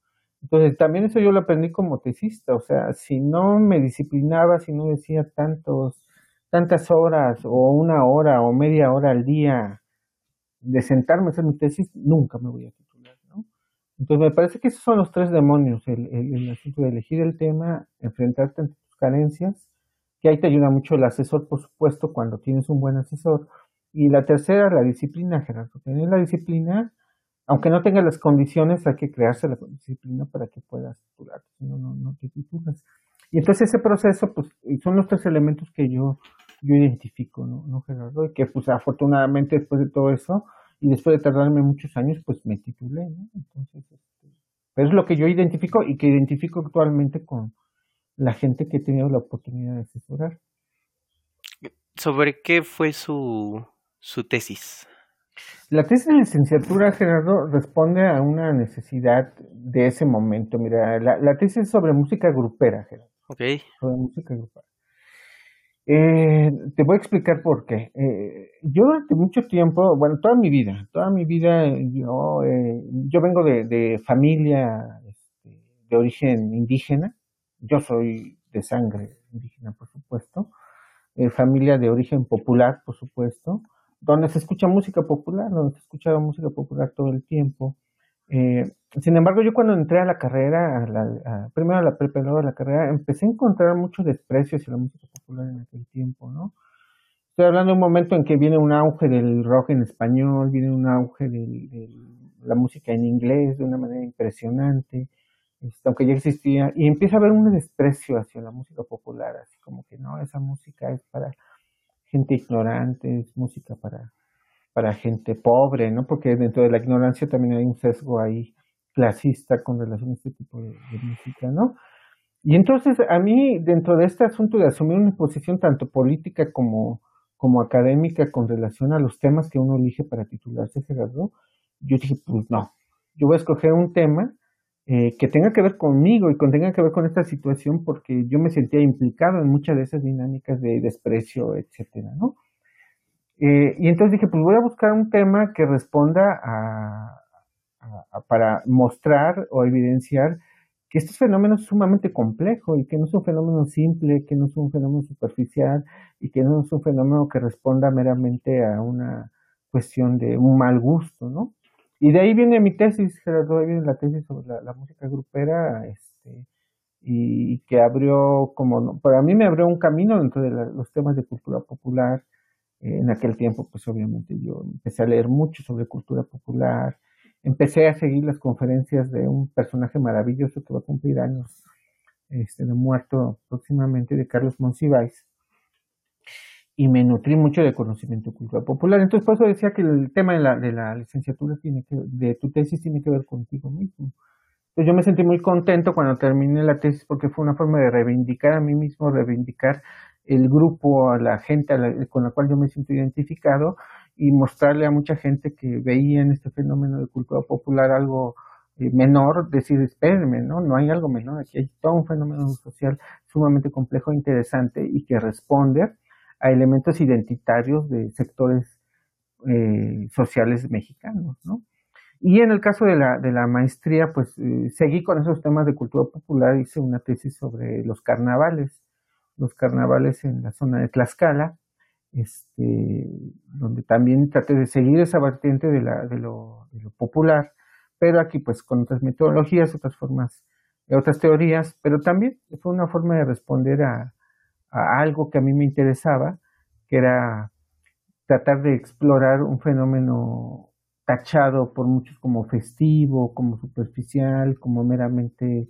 Entonces, también eso yo lo aprendí como tesista, o sea, si no me disciplinaba, si no decía tantos, tantas horas o una hora o media hora al día de sentarme a hacer mi tesis, nunca me voy a titular, ¿no? Entonces, me parece que esos son los tres demonios, el, el, asunto de elegir el tema, enfrentarte a tus carencias, que ahí te ayuda mucho el asesor, por supuesto, cuando tienes un buen asesor, Y la tercera, la disciplina, Gerardo. Tener la disciplina, aunque no tengas las condiciones, hay que crearse la disciplina para que puedas titularte, no, no, no te titulas. Y entonces ese proceso, pues, son los tres elementos que yo, yo identifico, ¿no? ¿no, Gerardo? Y que, pues, afortunadamente después de todo eso, y después de tardarme muchos años, pues me titulé, ¿no? Entonces, este, es lo que yo identifico y que identifico actualmente con la gente que he tenido la oportunidad de asesorar. ¿Sobre qué fue su, su tesis? La tesis de licenciatura, Gerardo, responde a una necesidad de ese momento. Mira, la, la tesis es sobre música grupera, Gerardo. Ok. Sobre música grupera. Eh, te voy a explicar por qué. Eh, yo durante mucho tiempo, bueno, toda mi vida, toda mi vida, yo, eh, yo vengo de, de familia este, de origen indígena. Yo soy de sangre indígena, por supuesto. Eh, familia de origen popular, por supuesto. Donde se escucha música popular, donde se escucha música popular todo el tiempo. Eh, sin embargo, yo cuando entré a la carrera, a la, a, primero a la prepa luego a la carrera, empecé a encontrar mucho desprecio hacia la música popular en aquel tiempo, ¿no? Estoy hablando de un momento en que viene un auge del rock en español, viene un auge de la música en inglés de una manera impresionante, este, aunque ya existía, y empieza a haber un desprecio hacia la música popular, así como que no, esa música es para gente ignorante, es música para para gente pobre, ¿no? Porque dentro de la ignorancia también hay un sesgo ahí clasista con relación a este tipo de, música, ¿no? Y entonces a mí, dentro de este asunto de asumir una posición tanto política como, como académica con relación a los temas que uno elige para titularse Gerardo, yo dije, pues no, yo voy a escoger un tema eh, que tenga que ver conmigo y que tenga que ver con esta situación porque yo me sentía implicado en muchas de esas dinámicas de desprecio, etcétera, ¿no? Eh, y entonces dije, pues voy a buscar un tema que responda a, para mostrar o evidenciar que este fenómeno es sumamente complejo y que no es un fenómeno simple, que no es un fenómeno superficial y que no es un fenómeno que responda meramente a una cuestión de un mal gusto, ¿no? Y de ahí viene mi tesis, Gerardo, ahí viene la tesis sobre la, la música grupera, este, y que abrió como, para mí me abrió un camino dentro de la, los temas de cultura popular, en aquel tiempo, pues obviamente yo empecé a leer mucho sobre cultura popular, empecé a seguir las conferencias de un personaje maravilloso que va a cumplir años este, de muerto próximamente, de Carlos Monsiváis, y me nutrí mucho de conocimiento de cultura popular. Entonces, por eso decía que el tema de la, de la licenciatura tiene que, de tu tesis tiene que ver contigo mismo. Entonces, yo me sentí muy contento cuando terminé la tesis porque fue una forma de reivindicar a mí mismo, reivindicar el grupo, a la gente con la cual yo me siento identificado y mostrarle a mucha gente que veía en este fenómeno de cultura popular algo eh, menor, decir, espérenme, ¿no? No hay algo menor, aquí hay todo un fenómeno social sumamente complejo e interesante y que responde a elementos identitarios de sectores eh, sociales mexicanos, ¿no? Y en el caso de la, de la maestría, pues eh, seguí con esos temas de cultura popular, hice una tesis sobre los carnavales, los carnavales en la zona de Tlaxcala, este, donde también traté de seguir esa vertiente de, la, de, lo, de lo popular, pero aquí pues con otras metodologías, otras formas, otras teorías, pero también fue una forma de responder a, a algo que a mí me interesaba, que era tratar de explorar un fenómeno tachado por muchos como festivo, como superficial, como meramente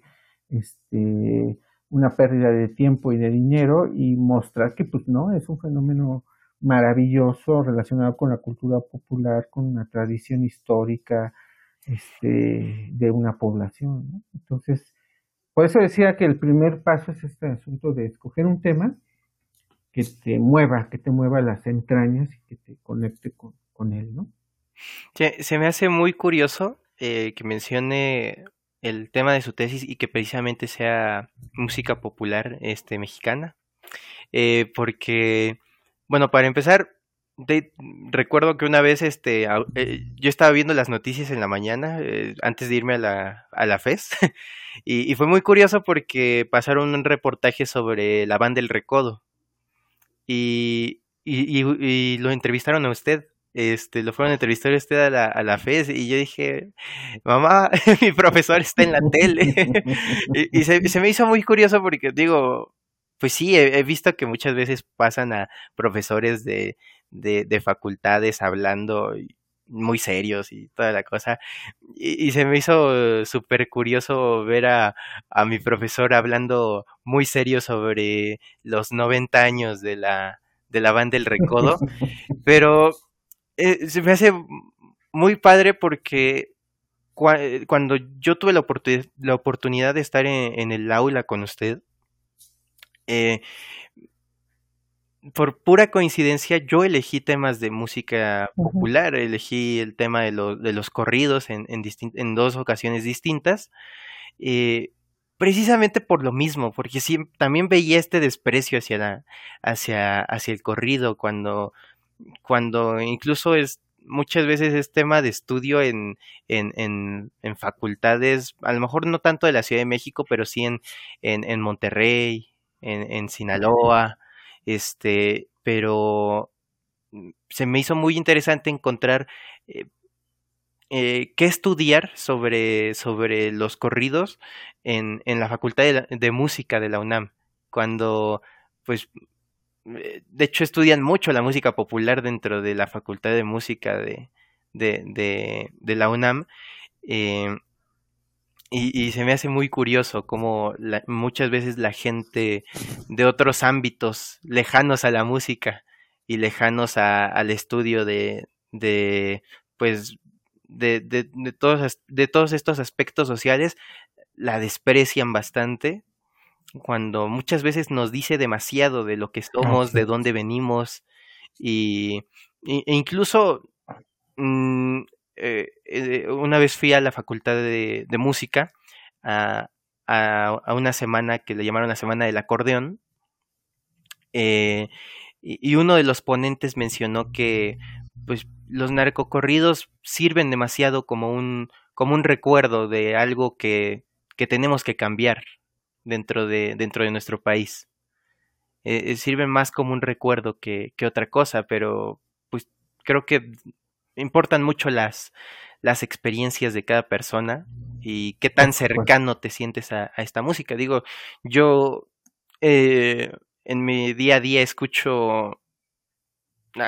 este una pérdida de tiempo y de dinero y mostrar que pues no, es un fenómeno maravilloso relacionado con la cultura popular, con una tradición histórica este, de una población. ¿no? Entonces, por eso decía que el primer paso es este asunto de escoger un tema que te mueva, que te mueva las entrañas y que te conecte con, con él, ¿no? Se, se me hace muy curioso eh, que mencione el tema de su tesis y que precisamente sea música popular este, mexicana. Eh, porque, bueno, para empezar, recuerdo que una vez este, eh, yo estaba viendo las noticias en la mañana, eh, antes de irme a la, a la FES, y, y, fue muy curioso porque pasaron un reportaje sobre la banda El Recodo. Y, y, y lo entrevistaron a usted este, lo fueron a entrevistar usted a la, a la FES y yo dije, mamá, mi profesor está en la tele. y, y se, se, me hizo muy curioso porque digo, pues sí, he, visto que muchas veces pasan a profesores de, de, facultades hablando muy serios y toda la cosa. Y, se me hizo súper curioso ver a, a, mi profesor hablando muy serio sobre los 90 años de la, de la banda El Recodo. Pero eh, se me hace muy padre porque cuando yo tuve la, la oportunidad de estar en, el aula con usted, eh, por pura coincidencia, yo elegí temas de música popular, elegí el tema de, de los corridos en, en, dos ocasiones distintas, eh, precisamente por lo mismo, porque sí, también veía este desprecio hacia, la, hacia, hacia el corrido, cuando, cuando incluso es, muchas veces es tema de estudio en, en, en, facultades, a lo mejor no tanto de la Ciudad de México, pero sí en, en, Monterrey, en, Sinaloa, este, pero mm, se me hizo muy interesante encontrar eh, eh, qué estudiar sobre, sobre los corridos en, en la Facultad de, de, Música de la UNAM, cuando pues de hecho estudian mucho la música popular dentro de la Facultad de Música de, de, la UNAM. Eh, y, se me hace muy curioso cómo muchas veces la gente de otros ámbitos lejanos a la música y lejanos al estudio de, de pues de, de, todos, de todos estos aspectos sociales la desprecian bastante cuando muchas veces nos dice demasiado de lo que somos, de dónde venimos y, e incluso mm, eh, eh, una vez fui a la facultad de, música a, a, una semana que le llamaron la semana del acordeón eh, y, uno de los ponentes mencionó que pues los narcocorridos sirven demasiado como un como un recuerdo de algo que, que tenemos que cambiar dentro de, dentro de nuestro país. Eh, eh, sirven más como un recuerdo que, que, otra cosa, pero pues creo que importan mucho las, las experiencias de cada persona y qué tan cercano te sientes a, esta música. Digo, yo eh, en mi día a día escucho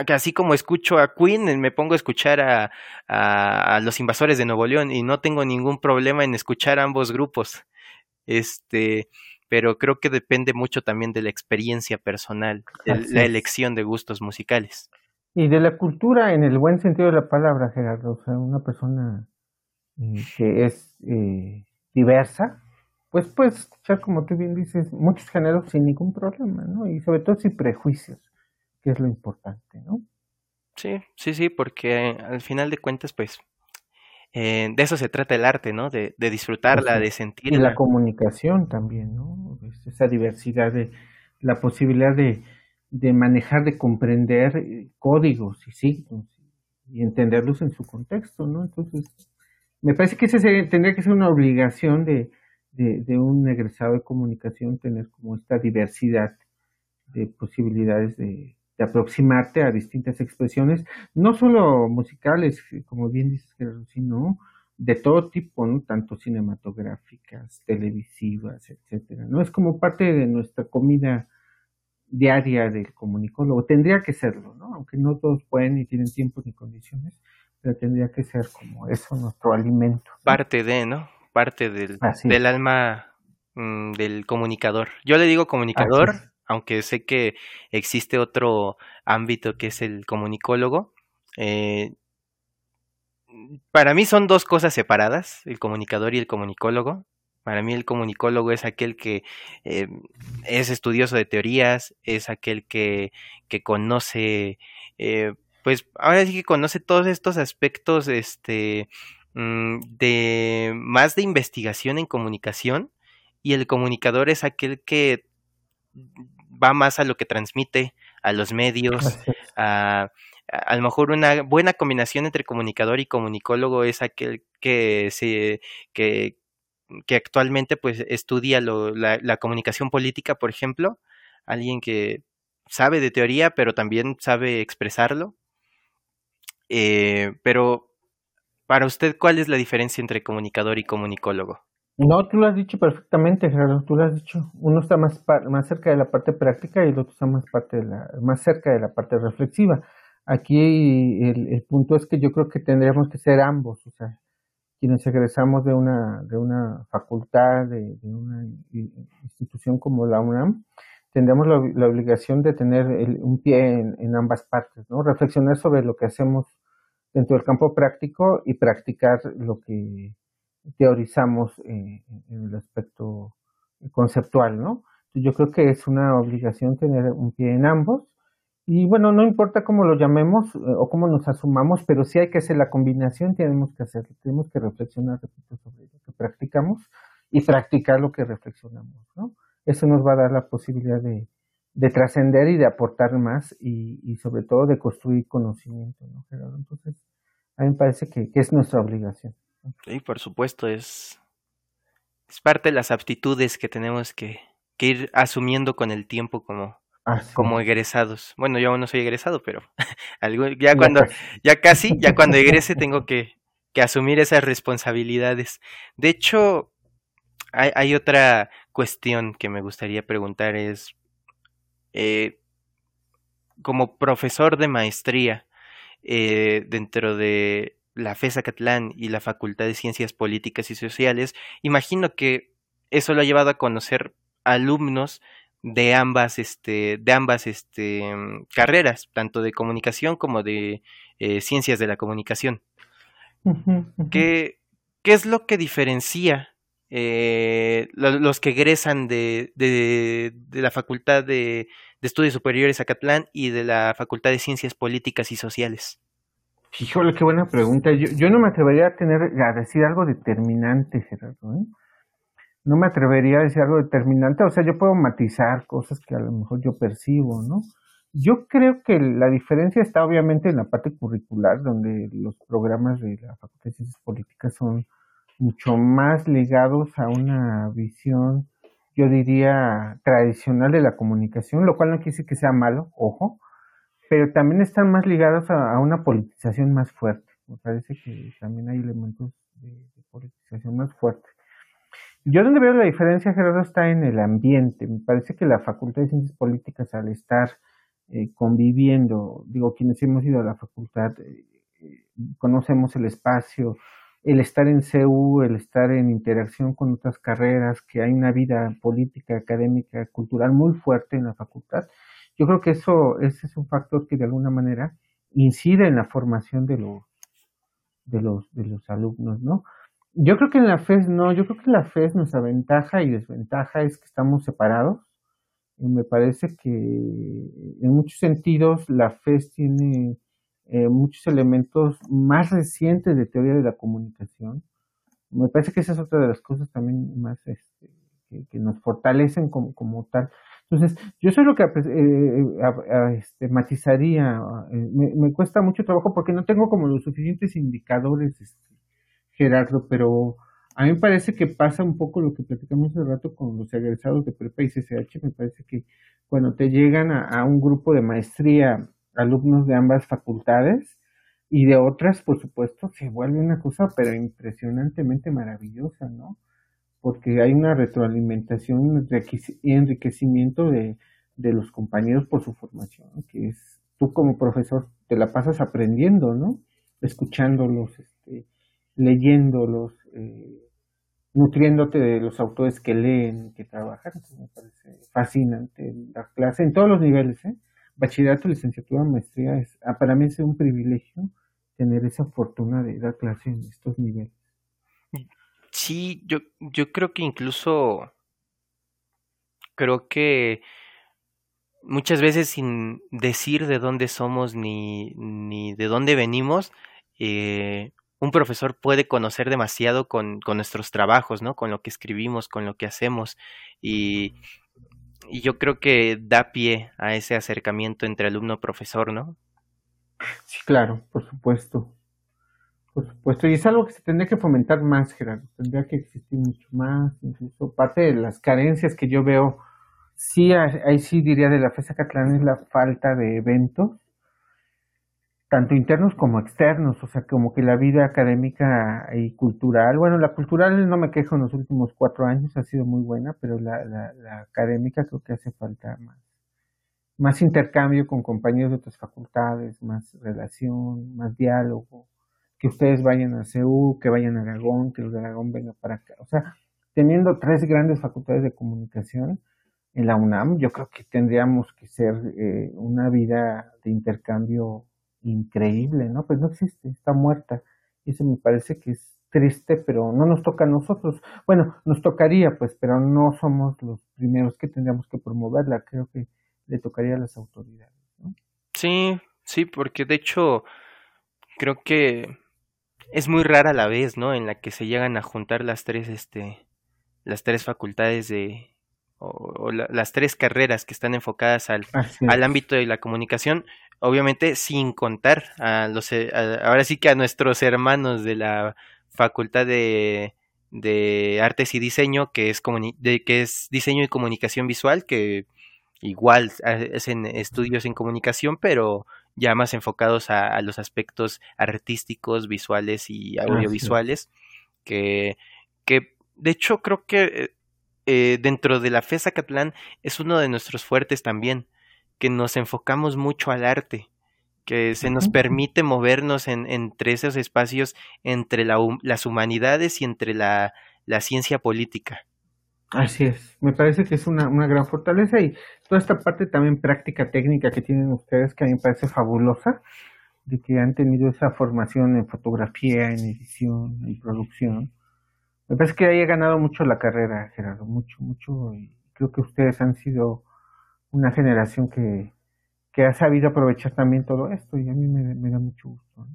así como escucho a Queen, me pongo a escuchar a, a, a, los invasores de Nuevo León y no tengo ningún problema en escuchar a ambos grupos. Este, pero creo que depende mucho también de la experiencia personal, de la elección de gustos musicales. Y de la cultura en el buen sentido de la palabra, Gerardo. O sea, una persona eh, que es eh, diversa, pues puedes escuchar, como tú bien dices, muchos géneros sin ningún problema, ¿no? Y sobre todo sin prejuicios, que es lo importante, ¿no? Sí, sí, sí, porque al final de cuentas, pues eh, de eso se trata el arte, ¿no? De, de disfrutarla, de sentirla. Y la comunicación también, ¿no? Esa diversidad de la posibilidad de, de manejar, de comprender eh, códigos y signos y entenderlos en su contexto, ¿no? Entonces, me parece que ese tendría que ser una obligación de, de, de un egresado de comunicación, tener como esta diversidad de posibilidades de, de aproximarte a distintas expresiones, no solo musicales, como bien dices, sino de todo tipo, ¿no? Tanto cinematográficas, televisivas, etcétera, ¿no? Es como parte de nuestra comida diaria del comunicólogo. Tendría que serlo, ¿no? Aunque no todos pueden ni tienen tiempo ni condiciones, pero tendría que ser como eso nuestro alimento. Parte de, ¿no? Parte del, del alma mm, del comunicador. Yo le digo comunicador aunque sé que existe otro ámbito que es el comunicólogo. Eh, para mí son dos cosas separadas, el comunicador y el comunicólogo. Para mí el comunicólogo es aquel que eh, es estudioso de teorías, es aquel que, que conoce, eh, pues ahora sí que conoce todos estos aspectos este, mm, de más de investigación en comunicación y el comunicador es aquel que va más a lo que transmite, a los medios, a, a, lo mejor una buena combinación entre comunicador y comunicólogo es aquel que se que, que actualmente pues estudia lo, la, la, comunicación política, por ejemplo, alguien que sabe de teoría, pero también sabe expresarlo. Eh, pero para usted, ¿cuál es la diferencia entre comunicador y comunicólogo? No, tú lo has dicho perfectamente, Gerardo, tú lo has dicho. Uno está más, más cerca de la parte práctica y el otro está más, parte de la, más cerca de la parte reflexiva. Aquí el, punto es que yo creo que tendríamos que ser ambos, o sea, quienes egresamos de una, de una facultad, de, una institución como la UNAM, tendremos la, obligación de tener un pie en, ambas partes, ¿no? Reflexionar sobre lo que hacemos dentro del campo práctico y practicar lo que teorizamos en el aspecto conceptual, ¿no? Yo creo que es una obligación tener un pie en ambos y bueno, no importa cómo lo llamemos eh, o cómo nos asumamos, pero si hay que hacer la combinación, tenemos que hacerlo, tenemos que reflexionar, sobre lo que practicamos y practicar lo que reflexionamos, ¿no? Eso nos va a dar la posibilidad de, trascender y de aportar más y, sobre todo de construir conocimiento, ¿no, Gerardo? Entonces, a mí me parece que es nuestra obligación. Sí, por supuesto, es, es parte de las aptitudes que tenemos que, ir asumiendo con el tiempo como, ah, como egresados. Bueno, yo no soy egresado, pero ya cuando, ya casi, ya cuando egrese tengo que, que asumir esas responsabilidades. De hecho, hay, hay, otra cuestión que me gustaría preguntar es, eh, como profesor de maestría eh, dentro de la FESA Catlán y la Facultad de Ciencias Políticas y Sociales, imagino que eso lo ha llevado a conocer alumnos de ambas, este, de ambas este, carreras, tanto de comunicación como de eh, ciencias de la comunicación. ¿Qué, es lo que diferencia eh, los que egresan de, de, la Facultad de, de Estudios Superiores Acatlán y de la Facultad de Ciencias Políticas y Sociales? Híjole, qué buena pregunta. Yo, yo no me atrevería a tener a decir algo determinante, Gerardo. ¿eh? No me atrevería a decir algo determinante. O sea, yo puedo matizar cosas que a lo mejor yo percibo, ¿no? Yo creo que la diferencia está obviamente en la parte curricular, donde los programas de la Facultad de Ciencias Políticas son mucho más ligados a una visión, yo diría, tradicional de la comunicación, lo cual no quiere decir que sea malo, ojo, pero también están más ligados a, una politización más fuerte. Me parece que también hay elementos de, politización más fuerte. Yo donde veo la diferencia, Gerardo, está en el ambiente. Me parece que la Facultad de Ciencias Políticas, al estar eh, conviviendo, digo, quienes hemos ido a la facultad, eh, conocemos el espacio, el estar en CEU, el estar en interacción con otras carreras, que hay una vida política, académica, cultural muy fuerte en la facultad. Yo creo que eso ese es un factor que de alguna manera incide en la formación de los de los de los alumnos, ¿no? Yo creo que en la FES no, yo creo que en la FES nuestra ventaja y desventaja es que estamos separados. Y me parece que en muchos sentidos la FES tiene eh, muchos elementos más recientes de teoría de la comunicación. Me parece que esa es otra de las cosas también más este, que, nos fortalecen como, como tal. Entonces, yo soy lo que pues, eh, este, matizaría, eh, me, cuesta mucho trabajo porque no tengo como los suficientes indicadores, este, Gerardo, pero a mí me parece que pasa un poco lo que platicamos hace rato con los egresados de Prepa y CCH, me parece que cuando te llegan a, un grupo de maestría, alumnos de ambas facultades y de otras, por supuesto, se vuelve una cosa pero impresionantemente maravillosa, ¿no? Porque hay una retroalimentación y enriquecimiento de, los compañeros por su formación, que es tú como profesor te la pasas aprendiendo, ¿no? Escuchándolos, este, leyéndolos, eh, nutriéndote de los autores que leen, que trabajan, me parece fascinante la clase en todos los niveles, ¿eh? Bachillerato, licenciatura, maestría, es, ah, para mí es un privilegio tener esa fortuna de dar clase en estos niveles. Sí, yo, yo creo que incluso creo que muchas veces sin decir de dónde somos ni, ni de dónde venimos, eh, un profesor puede conocer demasiado con, con, nuestros trabajos, ¿no? Con lo que escribimos, con lo que hacemos. Y, y yo creo que da pie a ese acercamiento entre alumno-profesor, ¿no? Sí, claro, por supuesto. Por supuesto, y es algo que se tendría que fomentar más, Gerardo. Tendría que existir mucho más, incluso parte de las carencias que yo veo, sí, ahí sí diría de la FESA Catlán es la falta de eventos. tanto internos como externos, o sea, como que la vida académica y cultural, bueno, la cultural no me quejo en los últimos cuatro años, ha sido muy buena, pero la, la, la académica creo que hace falta más, más intercambio con compañeros de otras facultades, más relación, más diálogo, que ustedes vayan a CEU, que vayan a Aragón, que los de Aragón vengan para acá, o sea, teniendo tres grandes facultades de comunicación, en la UNAM, yo creo que tendríamos que ser eh, una vida de intercambio increíble, ¿no? Pues no existe, está muerta. Eso me parece que es triste, pero no nos toca a nosotros. Bueno, nos tocaría, pues, pero no somos los primeros que tendríamos que promoverla. Creo que le tocaría a las autoridades, ¿no? Sí, sí, porque de hecho creo que es muy rara la vez, ¿no? En la que se llegan a juntar las tres, este, las tres facultades de, o, las tres carreras que están enfocadas al, al, ámbito de la comunicación, obviamente sin contar a los, eh, ahora sí que a nuestros hermanos de la Facultad de, de Artes y Diseño, que es, de, que es diseño y comunicación visual, que igual hacen estudios en comunicación, pero ya más enfocados a, los aspectos artísticos, visuales y audiovisuales, que, que de hecho creo que eh, eh, dentro de la FESA Catlán es uno de nuestros fuertes también, que nos enfocamos mucho al arte, que se nos permite movernos en, entre esos espacios entre las humanidades y entre la, ciencia política. Así es, me parece que es una, una, gran fortaleza y toda esta parte también práctica técnica que tienen ustedes que a mí me parece fabulosa, de que han tenido esa formación en fotografía, en edición, en producción, me parece que ahí he ganado mucho la carrera, Gerardo, mucho, mucho. Y creo que ustedes han sido una generación que, que ha sabido aprovechar también todo esto y a mí me, da mucho gusto.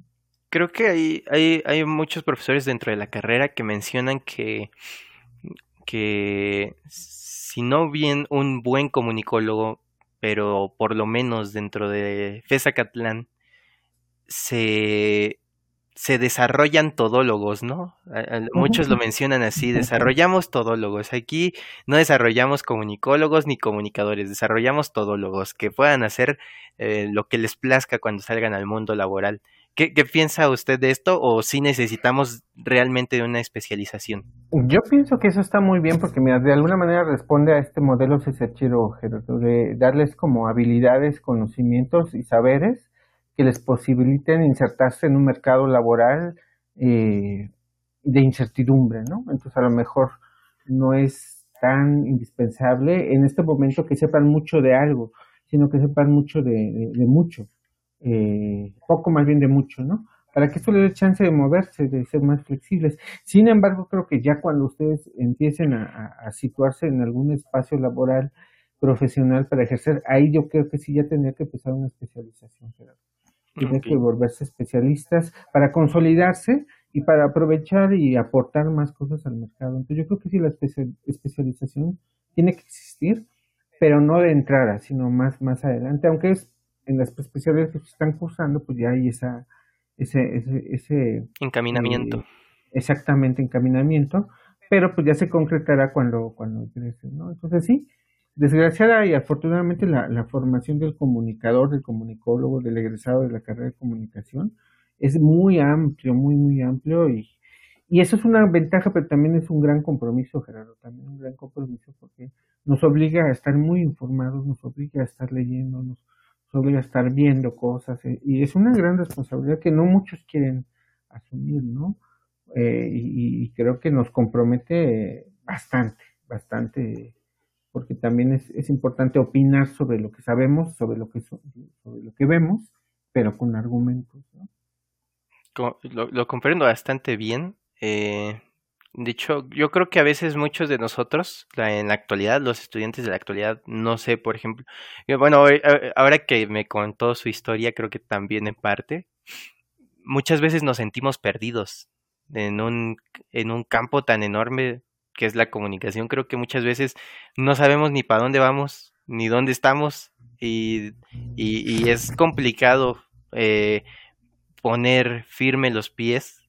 Creo que hay, hay, hay muchos profesores dentro de la carrera que mencionan que, que si no bien un buen comunicólogo, pero por lo menos dentro de FESA Catlán, se se desarrollan todólogos, ¿no? Muchos lo mencionan así, desarrollamos todólogos. Aquí no desarrollamos comunicólogos ni comunicadores, desarrollamos todólogos que puedan hacer eh, lo que les plazca cuando salgan al mundo laboral. ¿Qué, piensa usted de esto o si necesitamos realmente de una especialización? Yo pienso que eso está muy bien porque mira, de alguna manera responde a este modelo CCHero, de darles como habilidades, conocimientos y saberes que les posibiliten insertarse en un mercado laboral eh, de incertidumbre, ¿no? Entonces a lo mejor no es tan indispensable en este momento que sepan mucho de algo, sino que sepan mucho de, mucho, eh, poco más bien de mucho, ¿no? Para que esto les dé chance de moverse, de ser más flexibles. Sin embargo, creo que ya cuando ustedes empiecen a, situarse en algún espacio laboral profesional para ejercer, ahí yo creo que sí ya tendría que empezar una especialización. Tienen que volverse especialistas para consolidarse y para aprovechar y aportar más cosas al mercado. Entonces yo creo que sí la especialización tiene que existir, pero no de entrada, sino más, más adelante, aunque es en las especialidades que se están cursando, pues ya hay esa, ese, ese, ese encaminamiento. Eh, exactamente, encaminamiento, pero pues ya se concretará cuando, cuando ¿no? Entonces sí, Desgraciada y afortunadamente la, la, formación del comunicador, del comunicólogo, del egresado de la carrera de comunicación es muy amplio, muy, muy amplio y, y eso es una ventaja, pero también es un gran compromiso, Gerardo, también un gran compromiso porque nos obliga a estar muy informados, nos obliga a estar leyendo, a estar viendo cosas eh, y es una gran responsabilidad que no muchos quieren asumir, ¿no? Eh, y, creo que nos compromete bastante, bastante porque también es, es importante opinar sobre lo que sabemos, sobre lo que, sobre lo que vemos, pero con argumentos. Lo, comprendo bastante bien. Eh, de hecho, yo creo que a veces muchos de nosotros, en la actualidad, los estudiantes de la actualidad, no sé, por ejemplo, bueno, ahora que me contó su historia, creo que también en parte, muchas veces nos sentimos perdidos en un, en un campo tan enorme que es la comunicación. Creo que muchas veces no sabemos ni para dónde vamos, ni dónde estamos, y, y, es complicado eh, poner firme los pies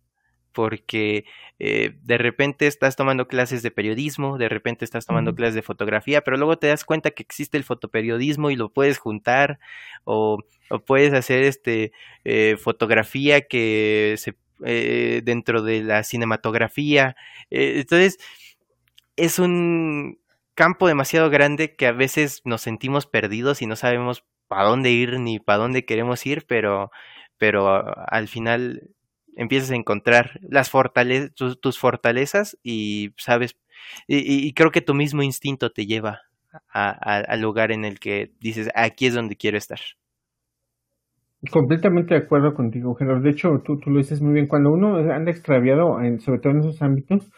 porque eh, de repente estás tomando clases de periodismo, de repente estás tomando clases de fotografía, pero luego te das cuenta que existe el fotoperiodismo y lo puedes juntar o, puedes hacer este eh, fotografía que se eh, dentro de la cinematografía. entonces, es un campo demasiado grande que a veces nos sentimos perdidos y no sabemos para dónde ir ni para dónde queremos ir, pero, pero al final empiezas a encontrar las fortalezas, tus, fortalezas y sabes, y, creo que tu mismo instinto te lleva al lugar en el que dices, aquí es donde quiero estar. Completamente de acuerdo contigo, Gerardo. De hecho, tú, tú lo dices muy bien. Cuando uno anda extraviado, en, sobre todo en esos ámbitos,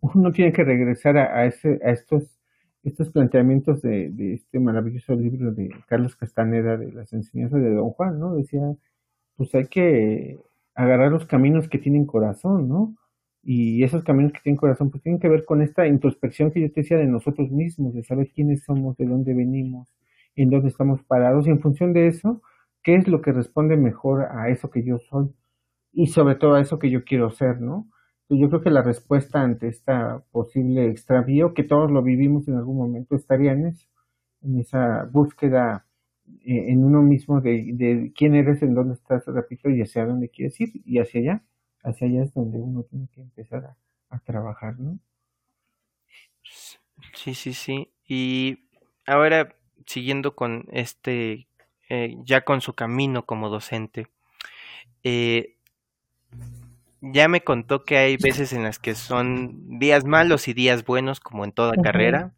uno tiene que regresar a, a, ese, a estos estos planteamientos de, de, este maravilloso libro de Carlos Castaneda de las enseñanzas de Don Juan, ¿no? Decía, pues hay que agarrar los caminos que tienen corazón, ¿no? Y esos caminos que tienen corazón, pues tienen que ver con esta introspección que yo te decía de nosotros mismos, de saber quiénes somos, de dónde venimos, en dónde estamos parados, y en función de eso, qué es lo que responde mejor a eso que yo soy, y sobre todo a eso que yo quiero ser, ¿no? yo creo que la respuesta ante esta posible extravío, que todos lo vivimos en algún momento, estaría en eso, en esa búsqueda en uno mismo de, quién eres, en dónde estás, repito, y hacia dónde quieres ir, y hacia allá, hacia allá es donde uno tiene que empezar a, trabajar, ¿no? Sí, sí, sí. Y ahora, siguiendo con este, eh, ya con su camino como docente, eh, ya me contó que hay veces en las que son días malos y días buenos, como en toda carrera.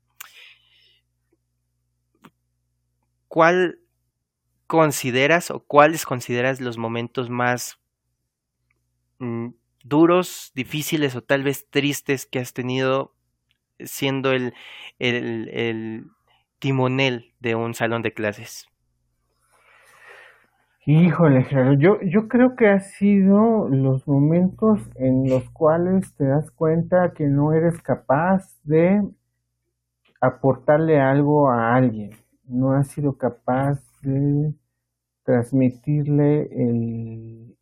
¿Cuál consideras o cuáles consideras los momentos más mm, duros, difíciles o tal vez tristes que has tenido siendo el, el, el timonel de un salón de clases? Híjole, Gerardo, yo, yo creo que ha sido los momentos en los cuales te das cuenta que no eres capaz de aportarle algo a alguien, no has sido capaz de transmitirle el,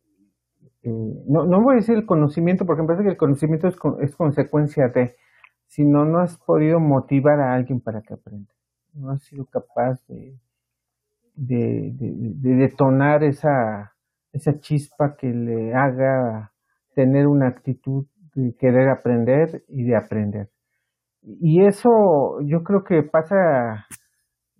no, no voy a decir el conocimiento, porque me parece que el conocimiento es, es consecuencia de, sino no has podido motivar a alguien para que aprenda, no has sido capaz de de, de, detonar esa, esa chispa que le haga tener una actitud de querer aprender y de aprender. Y eso yo creo que pasa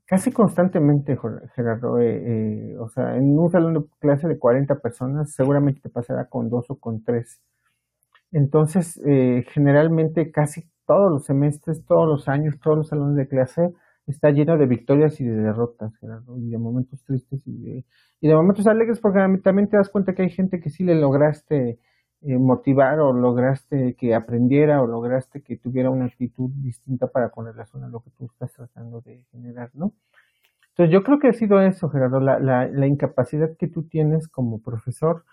casi constantemente, Gerardo. Eh, eh, o sea, en un salón de clase de 40 personas seguramente te pasará con dos o con tres. Entonces, eh, generalmente casi todos los semestres, todos los años, todos los salones de clase está lleno de victorias y de derrotas, Gerardo, y de momentos tristes y de, y de momentos alegres, porque también te das cuenta que hay gente que sí le lograste eh, motivar o lograste que aprendiera o lograste que tuviera una actitud distinta para con relación a lo que tú estás tratando de generar, ¿no? Entonces yo creo que ha sido eso, Gerardo, la, la, la incapacidad que tú tienes como profesor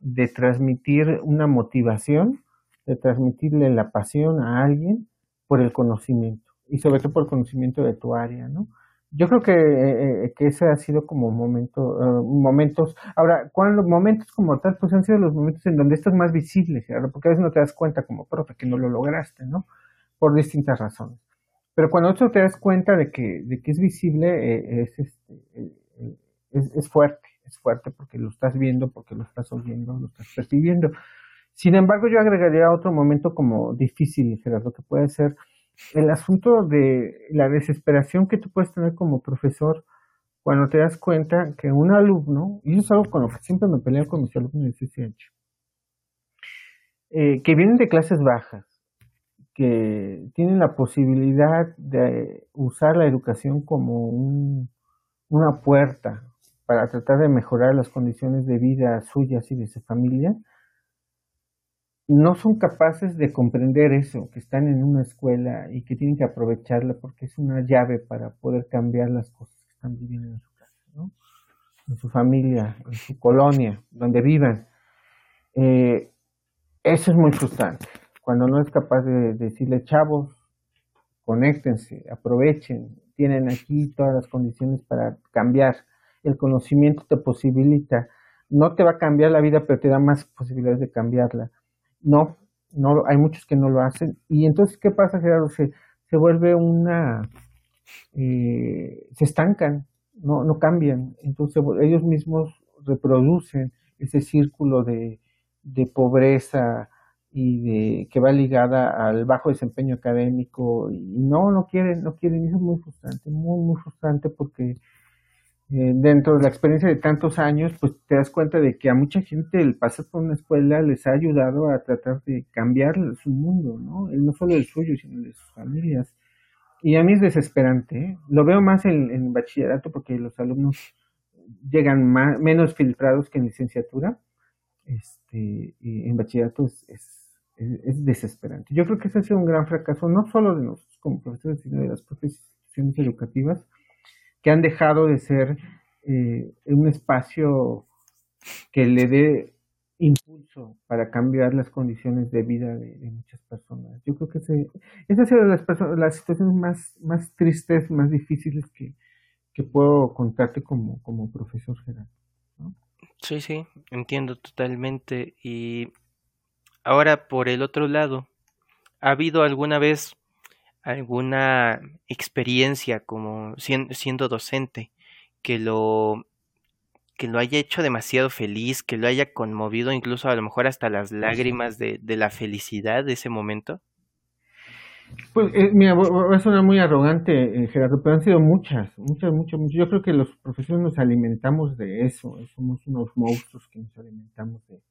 de transmitir una motivación, de transmitirle la pasión a alguien por el conocimiento y sobre todo por conocimiento de tu área, ¿no? Yo creo que, eh, eh, que ese ha sido como momento, uh, momentos, ahora, cuando momentos como tal, pues han sido los momentos en donde esto es más visible, porque a veces no te das cuenta como profe que no lo lograste, ¿no? Por distintas razones. Pero cuando tú te das cuenta de que, de que es visible, eh, es, este, es, es, fuerte, es fuerte porque lo estás viendo, porque lo estás oyendo, lo estás percibiendo. Sin embargo, yo agregaría otro momento como difícil, Gerardo, que puede ser el asunto de la desesperación que tú puedes tener como profesor cuando te das cuenta que un alumno, y eso es algo con lo que siempre me peleo con mis alumnos de CCH, eh, que vienen de clases bajas, que tienen la posibilidad de usar la educación como una puerta para tratar de mejorar las condiciones de vida suyas y de su familia, no son capaces de comprender eso, que están en una escuela y que tienen que aprovecharla porque es una llave para poder cambiar las cosas que están viviendo en su casa, ¿no? en su familia, en su colonia, donde vivan. Eh, eso es muy frustrante. Cuando no es capaz de decirle, chavos, conéctense, aprovechen, tienen aquí todas las condiciones para cambiar. El conocimiento te posibilita, no te va a cambiar la vida, pero te da más posibilidades de cambiarla no, no, hay muchos que no lo hacen. Y entonces, ¿qué pasa, Gerardo? Se, se vuelve una... Eh, se estancan, no, no cambian. Entonces ellos mismos reproducen ese círculo de, de pobreza y de que va ligada al bajo desempeño académico y no no quieren no quieren eso es muy frustrante muy muy frustrante porque eh, dentro de la experiencia de tantos años, pues te das cuenta de que a mucha gente el pasar por una escuela les ha ayudado a tratar de cambiar su mundo, ¿no? No solo el suyo, sino de sus familias. Y a mí es desesperante, ¿eh? Lo veo más en, en, bachillerato porque los alumnos llegan más, menos filtrados que en licenciatura. Este, y en bachillerato es, es, es, desesperante. Yo creo que ese ha sido un gran fracaso, no solo de nosotros como profesores, sino de las profesiones educativas que han dejado de ser eh, un espacio que le dé impulso para cambiar las condiciones de vida de, muchas personas. Yo creo que ese, esa sido de las, las situaciones más, más tristes, más difíciles que, que puedo contarte como, como profesor general. Sí, sí, entiendo totalmente. Y ahora por el otro lado, ¿ha habido alguna vez alguna experiencia como siendo, docente que lo que lo haya hecho demasiado feliz, que lo haya conmovido incluso a lo mejor hasta las lágrimas de, de la felicidad de ese momento? Pues eh, mira, va a sonar muy arrogante, eh, Gerardo, pero han sido muchas, muchas, muchas, muchas. Yo creo que los profesores nos alimentamos de eso, eh, somos unos monstruos que nos alimentamos de,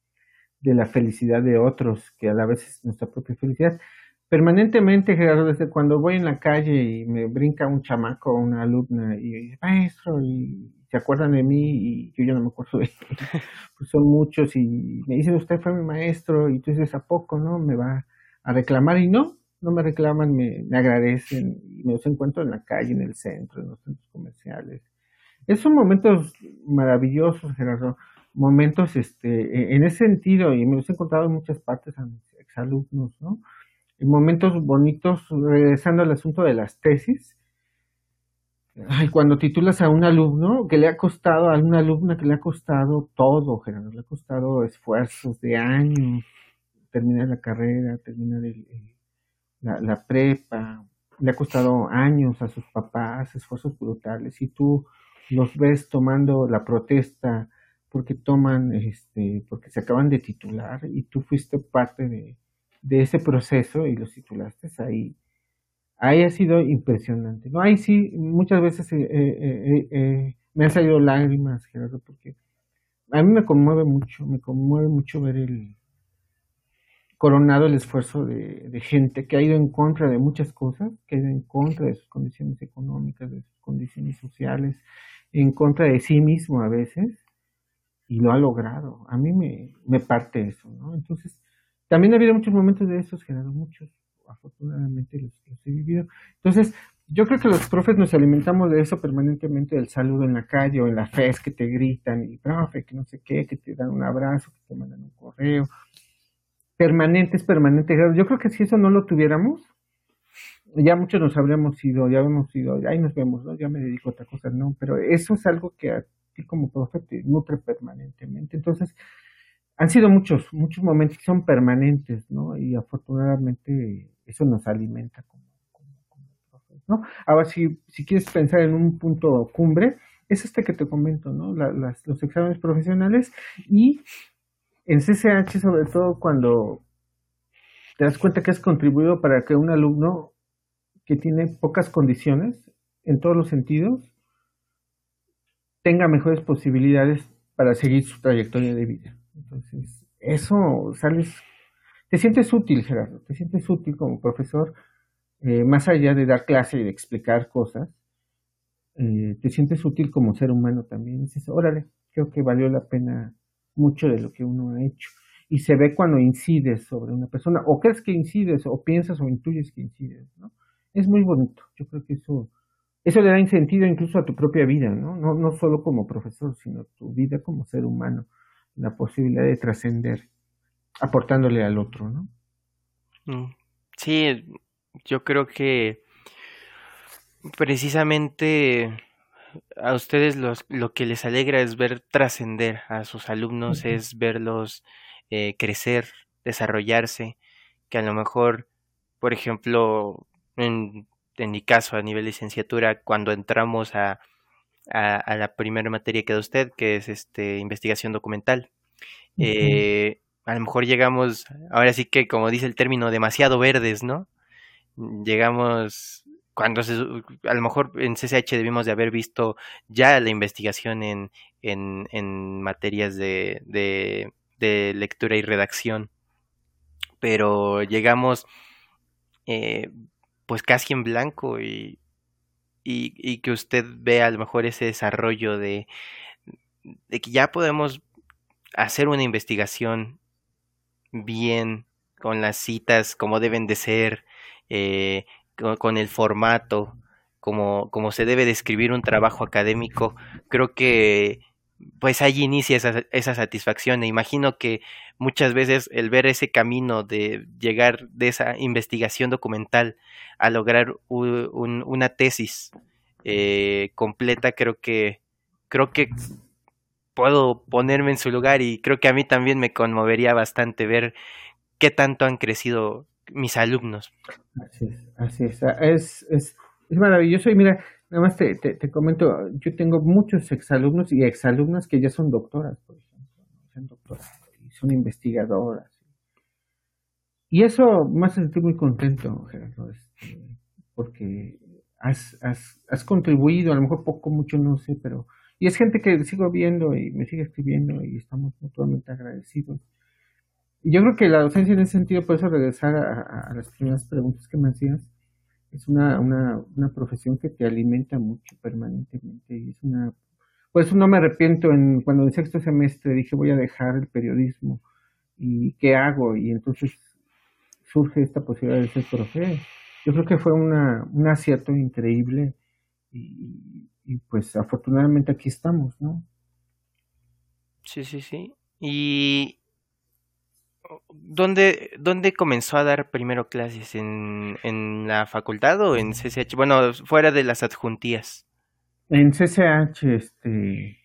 de la felicidad de otros, que a la vez es nuestra propia felicidad permanentemente, Gerardo, desde cuando voy en la calle y me brinca un chamaco o una alumna y dice, maestro, y se acuerdan de mí y yo ya no me acuerdo de él. pues son muchos y me dicen, usted fue mi maestro y tú dices, ¿a poco no? Me va a reclamar y no, no me reclaman, me, me agradecen y me los encuentro en la calle, en el centro, en los centros comerciales. Esos son momentos maravillosos, Gerardo, momentos este, e, en ese sentido y me los he encontrado en muchas partes a mis exalumnos, ¿no? Momentos bonitos, regresando al asunto de las tesis. Ay, cuando titulas a un alumno que le ha costado, a una alumna que le ha costado todo, Gerardo, le ha costado esfuerzos de años, terminar la carrera, terminar la, la prepa, le ha costado años a sus papás, esfuerzos brutales, y tú los ves tomando la protesta porque toman, este, porque se acaban de titular y tú fuiste parte de, de ese proceso y los titulaste ahí. Ahí ha sido impresionante. No, ahí sí, muchas veces eh, eh, eh, me han salido lágrimas, Gerardo, porque a mí me conmueve mucho, me conmueve mucho ver el coronado el esfuerzo de, de, gente que ha ido en contra de muchas cosas, que ha ido en contra de sus condiciones económicas, de sus condiciones sociales, en contra de sí mismo a veces, y lo ha logrado. A mí me, me parte eso, ¿no? Entonces, también ha habido muchos momentos de esos, Gerardo, muchos, afortunadamente los, he vivido. Entonces, yo creo que los profes nos alimentamos de eso permanentemente, del saludo en la calle o en la FES que te gritan y profe, que no sé qué, que te dan un abrazo, que te mandan un correo. Permanente es permanente. Yo creo que si eso no lo tuviéramos, ya muchos nos habríamos ido, ya hemos ido, ahí nos vemos, ¿no? Ya me dedico a otra cosa, no, pero eso es algo que a ti como profe te nutre permanentemente. Entonces, han sido muchos, muchos momentos que son permanentes, ¿no? Y afortunadamente eso nos alimenta como, profes, ¿no? Ahora, si, si quieres pensar en un punto cumbre, es este que te comento, ¿no? las, los exámenes profesionales y en CCH sobre todo cuando te das cuenta que has contribuido para que un alumno que tiene pocas condiciones en todos los sentidos tenga mejores posibilidades para seguir su trayectoria de vida. Entonces, eso sales, te sientes útil, Gerardo, te sientes útil como profesor, eh, más allá de dar clase y de explicar cosas, eh, te sientes útil como ser humano también. dices, órale, creo que valió la pena mucho de lo que uno ha hecho. Y se ve cuando incides sobre una persona, o crees que incides, o piensas o intuyes que incides, ¿no? Es muy bonito. Yo creo que eso, eso le da sentido incluso a tu propia vida, ¿no? No, no solo como profesor, sino tu vida como ser humano la posibilidad de trascender aportándole al otro, ¿no? Mm. Sí, yo creo que precisamente a ustedes lo que les alegra es ver trascender a sus alumnos, es verlos eh, crecer, desarrollarse que a lo mejor, por ejemplo, en, en mi caso, a nivel licenciatura, cuando entramos a, a, la primera materia que da usted, que es este investigación documental, eh, a lo mejor llegamos, ahora sí que como dice el término, demasiado verdes, ¿no? Llegamos cuando a lo mejor en CCH debimos de haber visto ya la investigación en, en, en materias de, de, de, lectura y redacción, pero llegamos eh, pues casi en blanco y, y, y, que usted vea a lo mejor ese desarrollo de, que ya podemos hacer una investigación bien con las citas como deben de ser, eh, con, el formato, como, como se debe describir un trabajo académico, creo que pues allí inicia esa, esa satisfacción. E imagino que muchas veces el ver ese camino de llegar de esa investigación documental a lograr una tesis eh, completa, creo que creo que puedo ponerme en su lugar y creo que a mí también me conmovería bastante ver qué tanto han crecido mis alumnos. Así es, así es. Es, es, es maravilloso. Y mira, nada más te, te, comento, yo tengo muchos exalumnos y exalumnas que ya son doctoras, por ejemplo, son doctoras y son investigadoras. Y eso me hace sentir muy contento, Gerardo, este, porque has, has, has contribuido, a lo mejor poco, mucho, no sé, pero... Y es gente que sigo viendo y me sigue escribiendo y estamos mutuamente agradecidos. Yo creo que la docencia en ese sentido, por eso regresar a, las primeras preguntas que me hacías, es una, una, una, profesión que te alimenta mucho permanentemente y es una por eso no me arrepiento en cuando en sexto semestre dije voy a dejar el periodismo y qué hago y entonces surge esta posibilidad de ser profe. Yo creo que fue una, un acierto increíble y, y pues afortunadamente aquí estamos no sí sí sí. Y ¿Dónde, ¿Dónde comenzó a dar primero clases? ¿En, ¿En la facultad o en CCH? Bueno, fuera de las adjuntías. En CCH, este.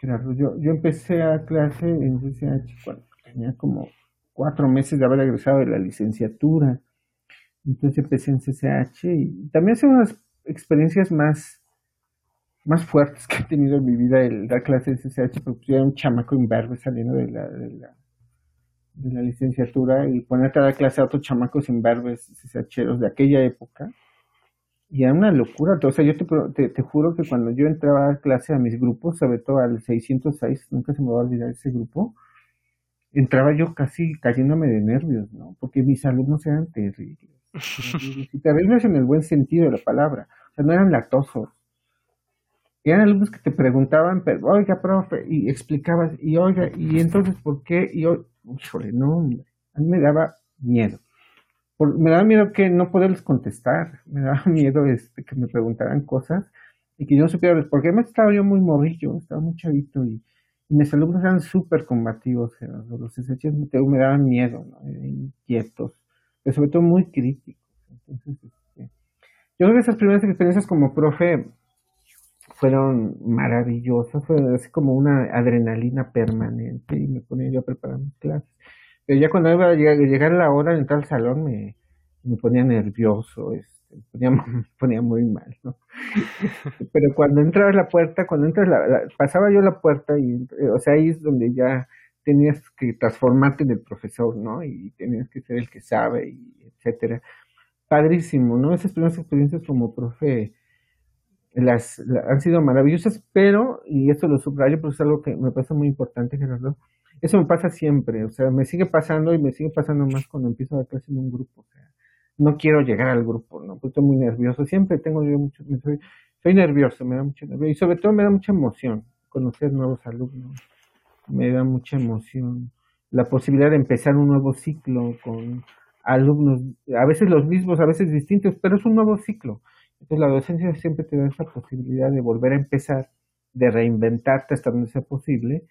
Gerardo, yo, yo empecé a clase en CCH cuando tenía como cuatro meses de haber egresado de la licenciatura. Entonces empecé en CCH y también son unas experiencias más, más fuertes que he tenido en mi vida el dar clases en CCH, porque yo era un chamaco imberbe saliendo de la de la licenciatura y ponerte a dar clase a otros chamacos imberbes, CCHeros de aquella época. Y era una locura. O sea, yo te, te, juro que cuando yo entraba a dar clase a mis grupos, sobre todo al 606, nunca se me va a olvidar ese grupo, entraba yo casi cayéndome de nervios, ¿no? Porque mis alumnos eran terribles. y terribles en el buen sentido de la palabra. O sea, no eran latosos. Eran alumnos que te preguntaban, pero, oiga, profe, y explicabas, y oiga, y entonces, ¿por qué? Y, híjole, no, a mí me daba miedo. me daba miedo que no poderles contestar, me daba miedo este, que me preguntaran cosas y que yo no supiera, porque me estaba yo muy morrillo, estaba muy chavito y, mis alumnos eran súper combativos, los SH me daban miedo, inquietos, pero sobre todo muy críticos. Entonces, este, yo creo que esas primeras experiencias como profe fueron maravillosas, fue así como una adrenalina permanente y me ponía yo a preparar mis clases. Pero ya cuando iba a llegar, la hora de entrar al salón me, me ponía nervioso, este, me, ponía, me ponía muy mal, ¿no? Pero cuando entraba a la puerta, cuando entras, la, pasaba yo la puerta y, o sea, ahí es donde ya tenías que transformarte en el profesor, ¿no? Y tenías que ser el que sabe, y etcétera. Padrísimo, ¿no? Esas primeras experiencias como profe, las, han sido maravillosas, pero, y esto lo subrayo porque es algo que me parece muy importante, Gerardo, eso me pasa siempre, o sea, me sigue pasando y me sigue pasando más cuando empiezo a dar clase en un grupo, no quiero llegar al grupo, ¿no? Pues estoy muy nervioso, siempre tengo yo mucho, soy, soy nervioso, me da mucho nervio, y sobre todo me da mucha emoción conocer nuevos alumnos, me da mucha emoción la posibilidad de empezar un nuevo ciclo con alumnos, a veces los mismos, a veces distintos, pero es un nuevo ciclo. Entonces la docencia siempre te da esa posibilidad de volver a empezar, de reinventarte hasta donde sea posible.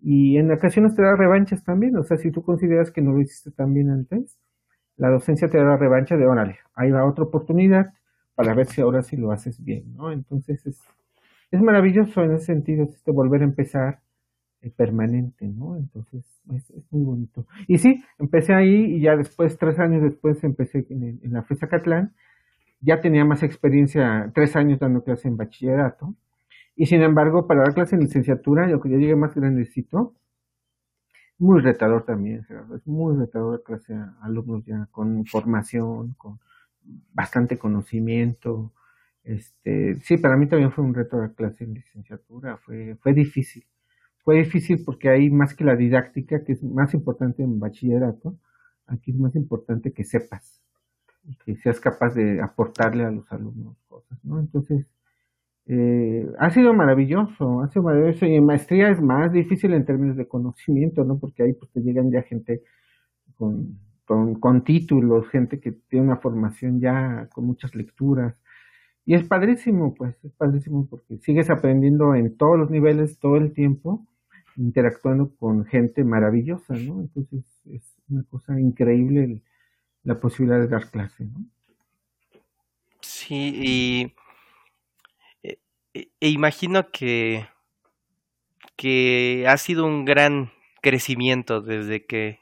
Y en ocasiones te da revanchas también. O sea, si tú consideras que no lo hiciste tan bien antes, la docencia te da revancha de, órale, ahí va otra oportunidad para ver si ahora sí lo haces bien, ¿no? Entonces es, es maravilloso en ese sentido, es este volver a empezar, eh, permanente, ¿no? Entonces es, muy bonito. Y sí, empecé ahí y ya después, tres años después, empecé en, la FESA Catlán. Ya tenía más experiencia, tres años dando clase en bachillerato. Y sin embargo, para dar clase en licenciatura, yo que yo llegué más grandecito, muy retador también, es muy retador clase a alumnos ya con formación, con bastante conocimiento. Este, sí, para mí también fue un reto de clase en licenciatura, fue, fue difícil. Fue difícil porque hay más que la didáctica, que es más importante en bachillerato, aquí es más importante que sepas y que seas capaz de aportarle a los alumnos cosas, ¿no? Entonces, eh, ha sido maravilloso, ha sido maravilloso. Y en maestría es más difícil en términos de conocimiento, ¿no? Porque ahí pues te llegan ya gente con, con, títulos, gente que tiene una formación ya con muchas lecturas. Y es padrísimo, pues, es padrísimo porque sigues aprendiendo en todos los niveles todo el tiempo, interactuando con gente maravillosa, ¿no? Entonces es una cosa increíble la posibilidad de dar clase, ¿no? Sí, y e, e, imagino que, que ha sido un gran crecimiento desde que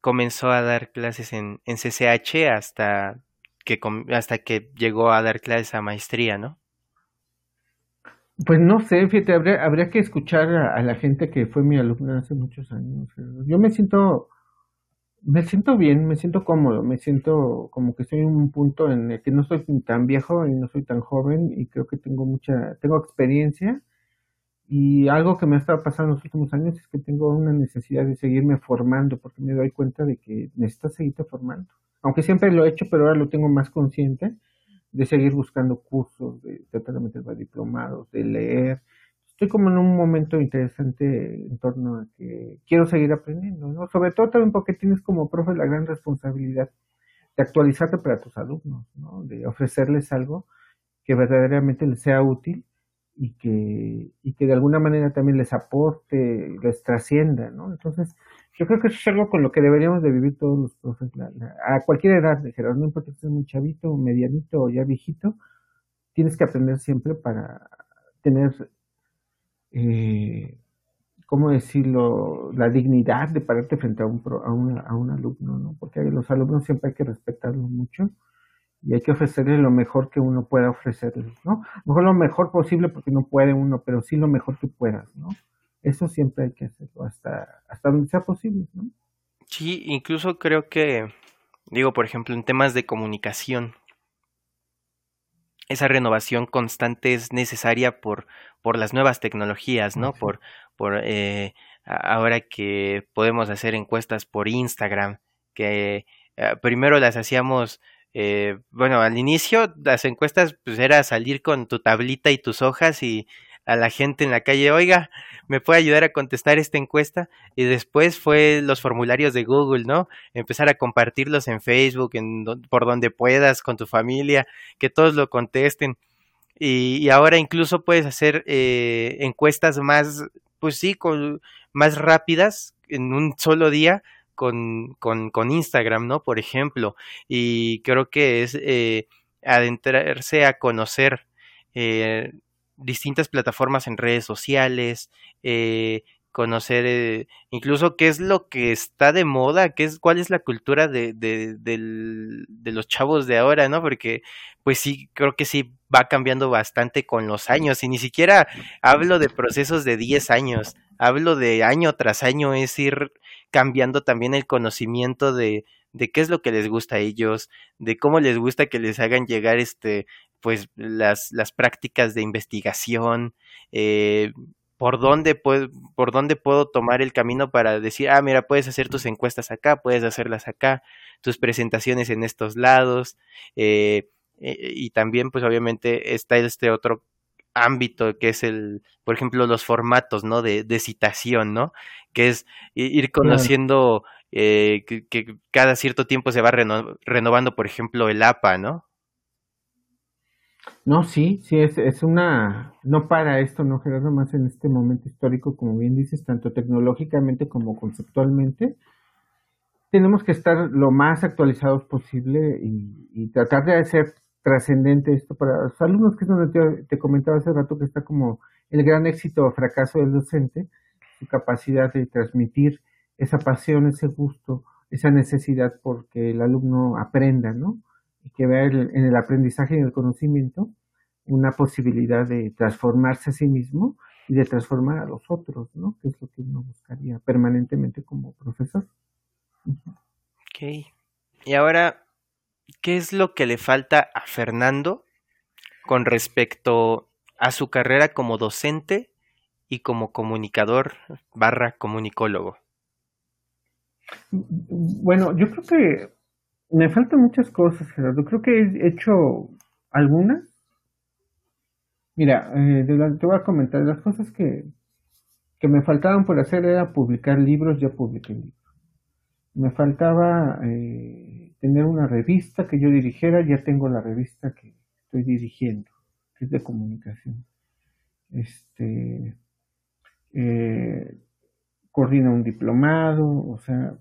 comenzó a dar clases en, en CCH hasta que, hasta que llegó a dar clases a maestría, ¿no? Pues no sé, fíjate, habría, habría que escuchar a, la gente que fue mi alumna hace muchos años. Yo me siento, me siento bien, me siento cómodo, me siento como que estoy en un punto en el que no soy tan viejo y no soy tan joven y creo que tengo mucha, tengo experiencia y algo que me ha estado pasando en los últimos años es que tengo una necesidad de seguirme formando porque me doy cuenta de que necesito seguirte formando. Aunque siempre lo he hecho, pero ahora lo tengo más consciente de seguir buscando cursos, de tratar de meter diplomados, de leer, estoy como en un momento interesante en torno a que quiero seguir aprendiendo, ¿no? Sobre todo también porque tienes como profe la gran responsabilidad de actualizarte para tus alumnos, ¿no? De ofrecerles algo que verdaderamente les sea útil y que, y que de alguna manera también les aporte, les trascienda, ¿no? Entonces, yo creo que eso es algo con lo que deberíamos de vivir todos los profes, a cualquier edad, Gerardo, no importa si seas muy chavito, medianito o ya viejito, tienes que aprender siempre para tener eh, ¿cómo decirlo?, la dignidad de pararte frente a un, a, a un alumno, ¿no? Porque los alumnos siempre hay que respetarlos mucho y hay que ofrecerles lo mejor que uno pueda ofrecerles, ¿no? Mejor lo mejor posible porque no puede uno, pero sí lo mejor que puedas, ¿no? Eso siempre hay que hacerlo hasta, hasta donde sea posible, ¿no? Sí, incluso creo que, digo, por ejemplo, en temas de comunicación, esa renovación constante es necesaria por, por las nuevas tecnologías, ¿no? Por, por eh, ahora que podemos hacer encuestas por Instagram, que eh, primero las hacíamos, eh, bueno, al inicio las encuestas pues era salir con tu tablita y tus hojas y a la gente en la calle, oiga, ¿me puede ayudar a contestar esta encuesta? Y después fue los formularios de Google, ¿no? Empezar a compartirlos en Facebook, en, por donde puedas, con tu familia, que todos lo contesten. Y, ahora incluso puedes hacer eh, encuestas más, pues sí, con, más rápidas en un solo día con, con, con, Instagram, ¿no? Por ejemplo. Y creo que es eh, adentrarse a conocer eh, distintas plataformas en redes sociales, eh, conocer eh, incluso qué es lo que está de moda, qué es, cuál es la cultura de, de, de, los chavos de ahora, ¿no? Porque pues sí, creo que sí va cambiando bastante con los años y ni siquiera hablo de procesos de 10 años, hablo de año tras año, es ir cambiando también el conocimiento de, de qué es lo que les gusta a ellos, de cómo les gusta que les hagan llegar este pues las, las prácticas de investigación, eh, por dónde puedo, por dónde puedo tomar el camino para decir, ah, mira, puedes hacer tus encuestas acá, puedes hacerlas acá, tus presentaciones en estos lados, eh, eh, y también, pues obviamente está este otro ámbito que es el, por ejemplo, los formatos, ¿no? De, de citación, ¿no? Que es ir conociendo que, que, cada cierto tiempo se va renovando, por ejemplo, el APA, ¿no? No, sí, sí, es, es una, no para esto, no, Gerardo, más en este momento histórico, como bien dices, tanto tecnológicamente como conceptualmente, tenemos que estar lo más actualizados posible y, tratar de hacer trascendente esto para los alumnos, que es donde te, comentaba hace rato que está como el gran éxito o fracaso del docente, su capacidad de transmitir esa pasión, ese gusto, esa necesidad porque el alumno aprenda, ¿no? Y que vea en el aprendizaje y en el conocimiento una posibilidad de transformarse a sí mismo y de transformar a los otros, ¿no? Que es lo que uno buscaría permanentemente como profesor. Ok. Y ahora, ¿qué es lo que le falta a Fernando con respecto a su carrera como docente y como comunicador barra comunicólogo? Bueno, yo creo que me faltan muchas cosas, Gerardo. Creo que he hecho algunas. Mira, eh, te voy a comentar, las cosas que, que me faltaban por hacer era publicar libros, ya publiqué libros. Me faltaba eh, tener una revista que yo dirigiera, ya tengo la revista que estoy dirigiendo, que es de comunicación. Este, eh, coordina un diplomado, o sea,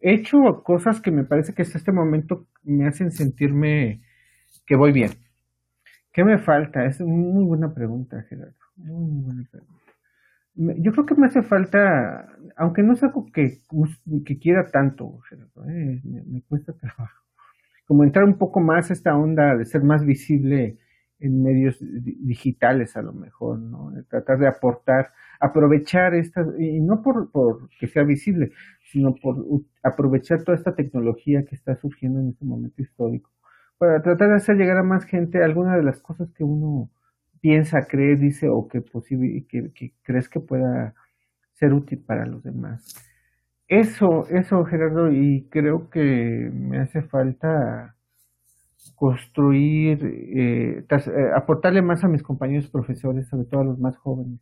hecho cosas que me parece que hasta este momento me hacen sentirme que voy bien. ¿Qué me falta? Es muy buena pregunta, Gerardo. Muy buena pregunta. Yo creo que me hace falta, aunque no es algo que, que quiera tanto, Gerardo, eh, me, cuesta trabajo, como entrar un poco más a esta onda de ser más visible en medios digitales a lo mejor, ¿no? tratar de aportar, aprovechar esta, y no por, por que sea visible, sino por aprovechar toda esta tecnología que está surgiendo en este momento histórico, para tratar de hacer llegar a más gente alguna de las cosas que uno piensa, cree, dice o que, posible, que, que crees que pueda ser útil para los demás. Eso, eso Gerardo, y creo que me hace falta construir, eh, eh, aportarle más a mis compañeros profesores, sobre todo a los más jóvenes.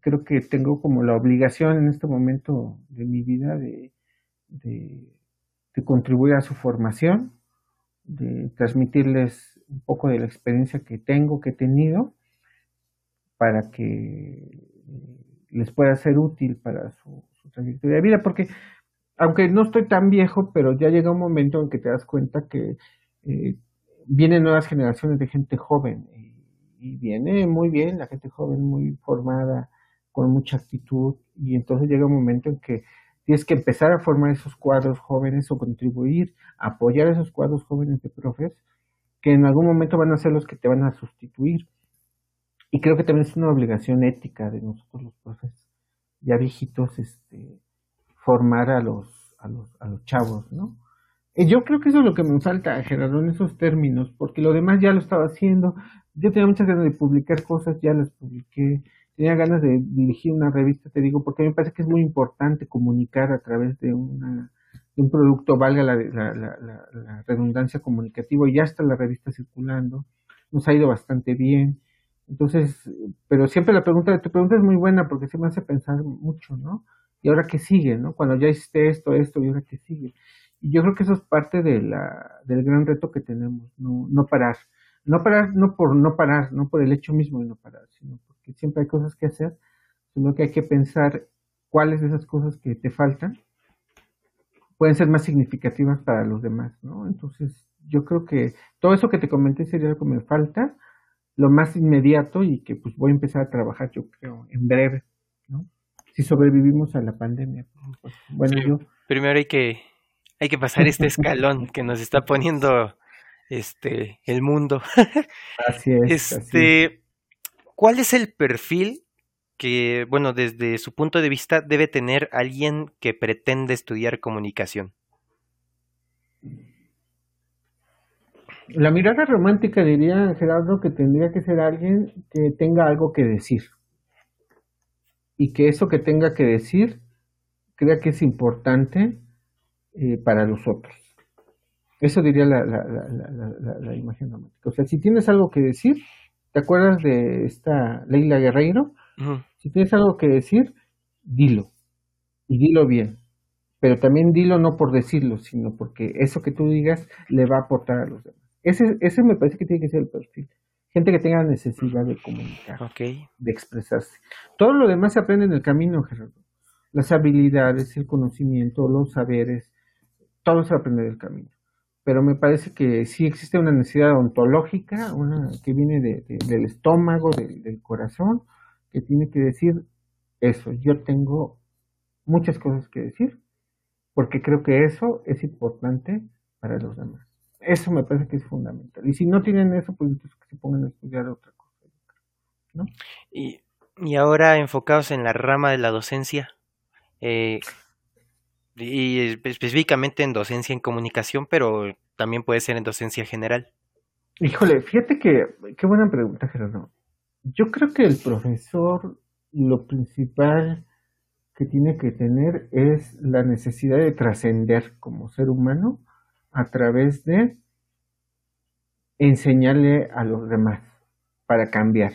Creo que tengo como la obligación en este momento de mi vida de, de, contribuir a su formación, de transmitirles un poco de la experiencia que tengo, que he tenido, para que les pueda ser útil para su, trayectoria de vida, porque aunque no estoy tan viejo, pero ya llega un momento en que te das cuenta que eh, vienen nuevas generaciones de gente joven y, viene muy bien la gente joven, muy formada, con mucha actitud y entonces llega un momento en que tienes que empezar a formar esos cuadros jóvenes o contribuir, apoyar esos cuadros jóvenes de profes que en algún momento van a ser los que te van a sustituir. Y creo que también es una obligación ética de nosotros los profes, ya viejitos, este, formar a los, a los, a los chavos, ¿no? Yo creo que eso es lo que me falta, Gerardo, en esos términos, porque lo demás ya lo estaba haciendo. Yo tenía muchas ganas de publicar cosas, ya las publiqué. Tenía ganas de dirigir una revista, te digo, porque me parece que es muy importante comunicar a través de, una, de un producto, valga la, la, la, redundancia comunicativa, y ya está la revista circulando. Nos ha ido bastante bien. Entonces, pero siempre la pregunta tu pregunta es muy buena porque se me hace pensar mucho, ¿no? Y ahora qué sigue, ¿no? Cuando ya hiciste esto, esto, y ahora qué sigue. Y yo creo que eso es parte de la, del gran reto que tenemos, no, no parar. No parar, no por no parar, no por el hecho mismo de no parar, sino porque siempre hay cosas que hacer, sino que hay que pensar cuáles de esas cosas que te faltan pueden ser más significativas para los demás, ¿no? Entonces, yo creo que todo eso que te comenté sería lo que me falta, lo más inmediato y que pues voy a empezar a trabajar, yo creo, en breve, ¿no? Si sobrevivimos a la pandemia. Bueno, yo... Primero hay que hay que pasar este escalón que nos está poniendo este el mundo. así es. Este, ¿cuál es el perfil que, bueno, desde su punto de vista debe tener alguien que pretende estudiar comunicación? La mirada romántica diría Gerardo que tendría que ser alguien que tenga algo que decir y que eso que tenga que decir crea que es importante eh, para los otros. Eso diría la, la, la, la, imagen romántica. O sea, si tienes algo que decir, ¿te acuerdas de esta Leila Guerreiro? Si tienes algo que decir, dilo. Y dilo bien. Pero también dilo no por decirlo, sino porque eso que tú digas le va a aportar a los demás. Ese, ese me parece que tiene que ser el perfil. Gente que tenga necesidad de comunicar, de expresarse. Todo lo demás se aprende en el camino, Gerardo. Las habilidades, el conocimiento, los saberes, todo se aprende del camino. Pero me parece que sí existe una necesidad ontológica, una que viene del estómago, del, corazón, que tiene que decir, eso. Yo tengo muchas cosas que decir porque creo que eso es importante para los demás. Eso me parece que es fundamental. Y si no tienen eso, pues entonces que se pongan a estudiar otra cosa. ¿no? Y, y ahora enfocados en la rama de la docencia, eh, y específicamente en docencia en comunicación, pero también puede ser en docencia general. Híjole, fíjate que, qué buena pregunta, Gerardo. Yo creo que el profesor, lo principal que tiene que tener es la necesidad de trascender como ser humano a través de enseñarle a los demás para cambiar,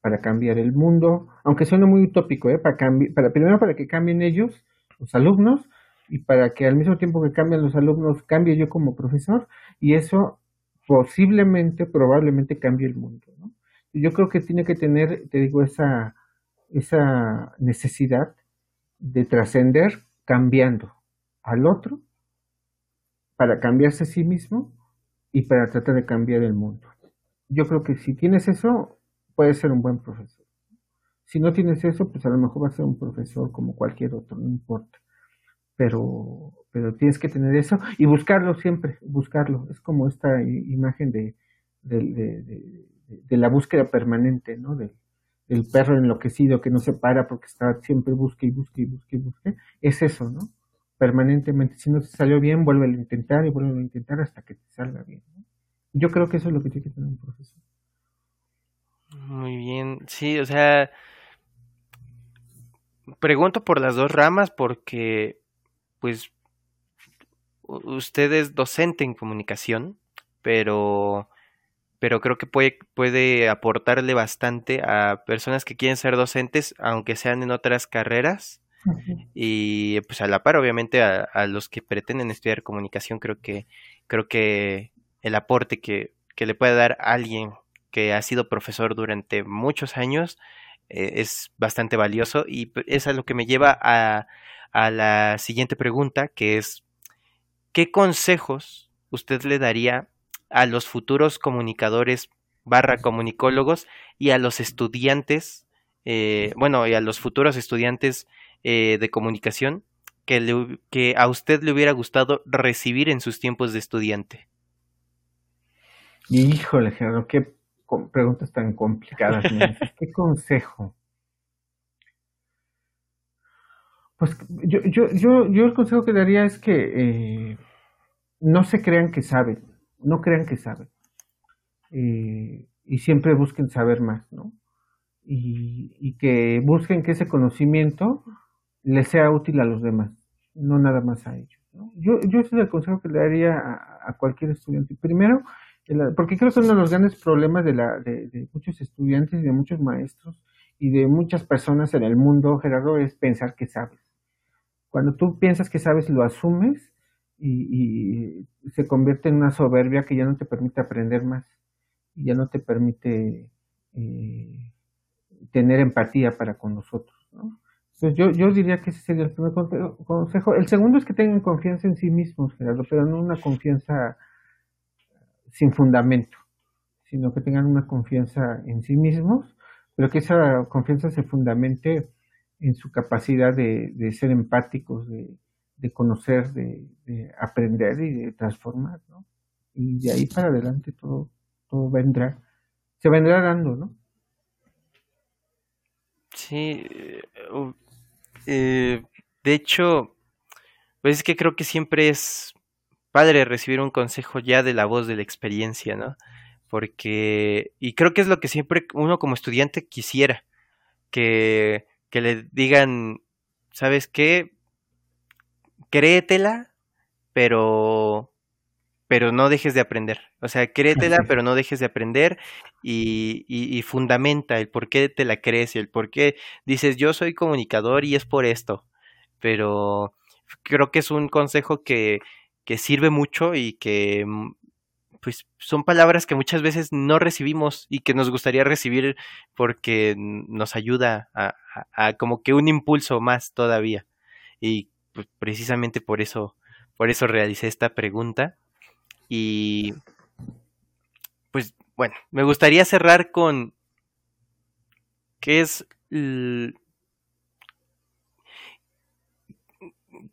para cambiar el mundo, aunque suene muy utópico, ¿eh? para, para primero para que cambien ellos, los alumnos, y para que al mismo tiempo que cambian los alumnos, cambie yo como profesor, y eso posiblemente, probablemente cambie el mundo. ¿no? Yo creo que tiene que tener, te digo, esa, esa necesidad de trascender cambiando al otro para cambiarse a sí mismo y para tratar de cambiar el mundo. Yo creo que si tienes eso, puedes ser un buen profesor. Si no tienes eso, pues a lo mejor vas a ser un profesor como cualquier otro, no importa. Pero, pero tienes que tener eso y buscarlo siempre, buscarlo. Es como esta imagen de, de, la búsqueda permanente, ¿no? De, el perro enloquecido que no se para porque está siempre busque y busque y busque y busque, es eso, ¿no? Permanentemente, si no te salió bien, vuelve a intentar y vuelve a intentar hasta que te salga bien. Yo creo que eso es lo que tiene que tener un profesor. Muy bien, sí, o sea, pregunto por las dos ramas porque, pues, usted es docente en comunicación, pero pero creo que puede, puede aportarle bastante a personas que quieren ser docentes, aunque sean en otras carreras. Y pues a la par, obviamente, a, los que pretenden estudiar comunicación, creo que, creo que el aporte que, que le puede dar alguien que ha sido profesor durante muchos años eh, es bastante valioso. Y eso es lo que me lleva a, a la siguiente pregunta, que es, ¿qué consejos usted le daría a los futuros comunicadores barra comunicólogos y a los estudiantes, eh, bueno, y a los futuros estudiantes eh, de comunicación que, que a usted le hubiera gustado recibir en sus tiempos de estudiante? Híjole, Gerardo, qué preguntas tan complicadas. ¿Qué consejo? Pues yo, yo, yo, yo el consejo que daría es que eh, no se crean que saben no crean que saben. Eh, y siempre busquen saber más, ¿no? Y, que busquen que ese conocimiento les sea útil a los demás, no nada más a ellos. Yo, yo ese es el consejo que le daría a, cualquier estudiante. Primero, porque creo que uno de los grandes problemas de, la, de, muchos estudiantes y de muchos maestros y de muchas personas en el mundo, Gerardo, es pensar que sabes. Cuando tú piensas que sabes, lo asumes y, se convierte en una soberbia que ya no te permite aprender más y ya no te permite eh, tener empatía para con nosotros. Entonces yo, yo diría que ese sería el primer consejo. El segundo es que tengan confianza en sí mismos, Gerardo, pero no una confianza sin fundamento, sino que tengan una confianza en sí mismos, pero que esa confianza se fundamente en su capacidad de, de ser empáticos, de, de conocer, de, aprender y de transformar, ¿no? Y de ahí para adelante todo, todo vendrá, se vendrá dando, ¿no? Sí, eh, eh, de hecho, pues es que creo que siempre es padre recibir un consejo ya de la voz de la experiencia, ¿no? Porque, y creo que es lo que siempre uno como estudiante quisiera, que, que le digan, ¿sabes qué? créetela, pero pero no dejes de aprender. O sea, créetela, pero no dejes de aprender y, y, fundamenta el por qué te la crees y el por qué dices yo soy comunicador y es por esto. Pero creo que es un consejo que, que sirve mucho y que pues son palabras que muchas veces no recibimos y que nos gustaría recibir porque nos ayuda a, como que un impulso más todavía. Y pues, precisamente por eso, por eso realicé esta pregunta. Y pues bueno, me gustaría cerrar con qué es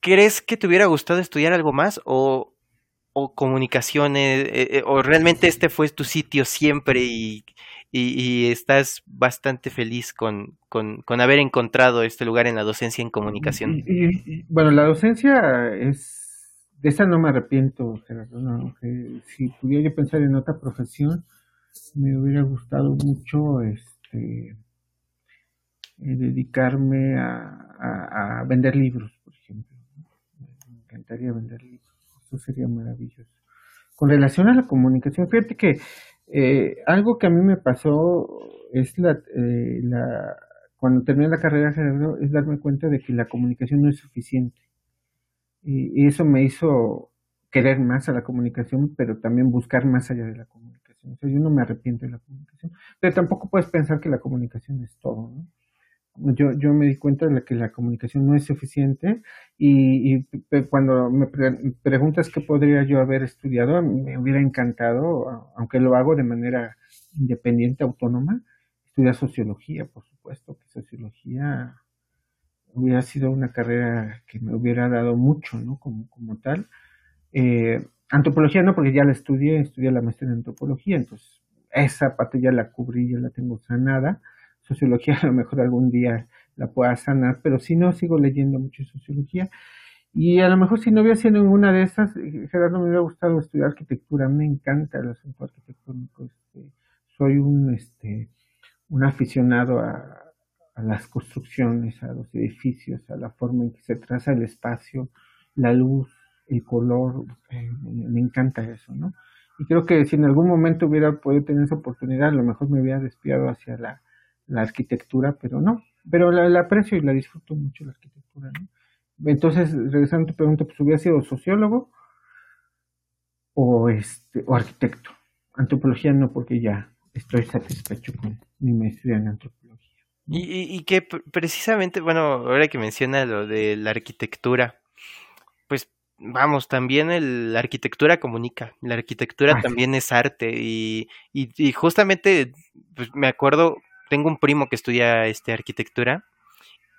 ¿crees que te hubiera gustado estudiar algo más o, o comunicaciones, eh, eh, o realmente este fue tu sitio siempre y, y, estás bastante feliz con, con, haber encontrado este lugar en la docencia en comunicación? bueno, la docencia es, de esa no me arrepiento, Gerardo, si pudiera yo pensar en otra profesión, me hubiera gustado mucho este eh, dedicarme a, a, vender libros, por ejemplo. Me encantaría vender libros, eso sería maravilloso. Con relación a la comunicación, fíjate que eh, algo que a mí me pasó es la, eh, la cuando terminé la carrera es darme cuenta de que la comunicación no es suficiente. Y, y, eso me hizo querer más a la comunicación, pero también buscar más allá de la comunicación. O sea, yo no me arrepiento de la comunicación, pero tampoco puedes pensar que la comunicación es todo, ¿no? Yo, yo me di cuenta de que la comunicación no es suficiente y, cuando me preguntas qué podría yo haber estudiado, me hubiera encantado, aunque lo hago de manera independiente, autónoma, estudiar sociología, por supuesto, que sociología hubiera sido una carrera que me hubiera dado mucho, ¿no? Como, como tal. Eh, antropología no, porque ya la estudié, estudié la maestría en antropología, entonces esa parte ya la cubrí, ya la tengo sanada sociología a lo mejor algún día la pueda sanar, pero si no, sigo leyendo mucho sociología. Y a lo mejor si no hubiera sido ninguna de esas, eh, Gerardo, me hubiera gustado estudiar arquitectura, me encanta el asunto arquitectónico. Este, soy un, este, un aficionado a, las construcciones, a los edificios, a la forma en que se traza el espacio, la luz, el color, eh, me, encanta eso, ¿no? Y creo que si en algún momento hubiera podido tener esa oportunidad, a lo mejor me hubiera despiado hacia la, la arquitectura, pero no, pero la, aprecio y la disfruto mucho la arquitectura. Entonces, regresando a tu pregunta, pues hubiera sido sociólogo o, este, o arquitecto. Antropología no, porque ya estoy satisfecho con mi maestría en antropología. Y, y, que precisamente, bueno, ahora que menciona lo de la arquitectura, pues vamos, también el, la arquitectura comunica, la arquitectura también es arte y, y, y justamente pues, me acuerdo tengo un primo que estudia este, arquitectura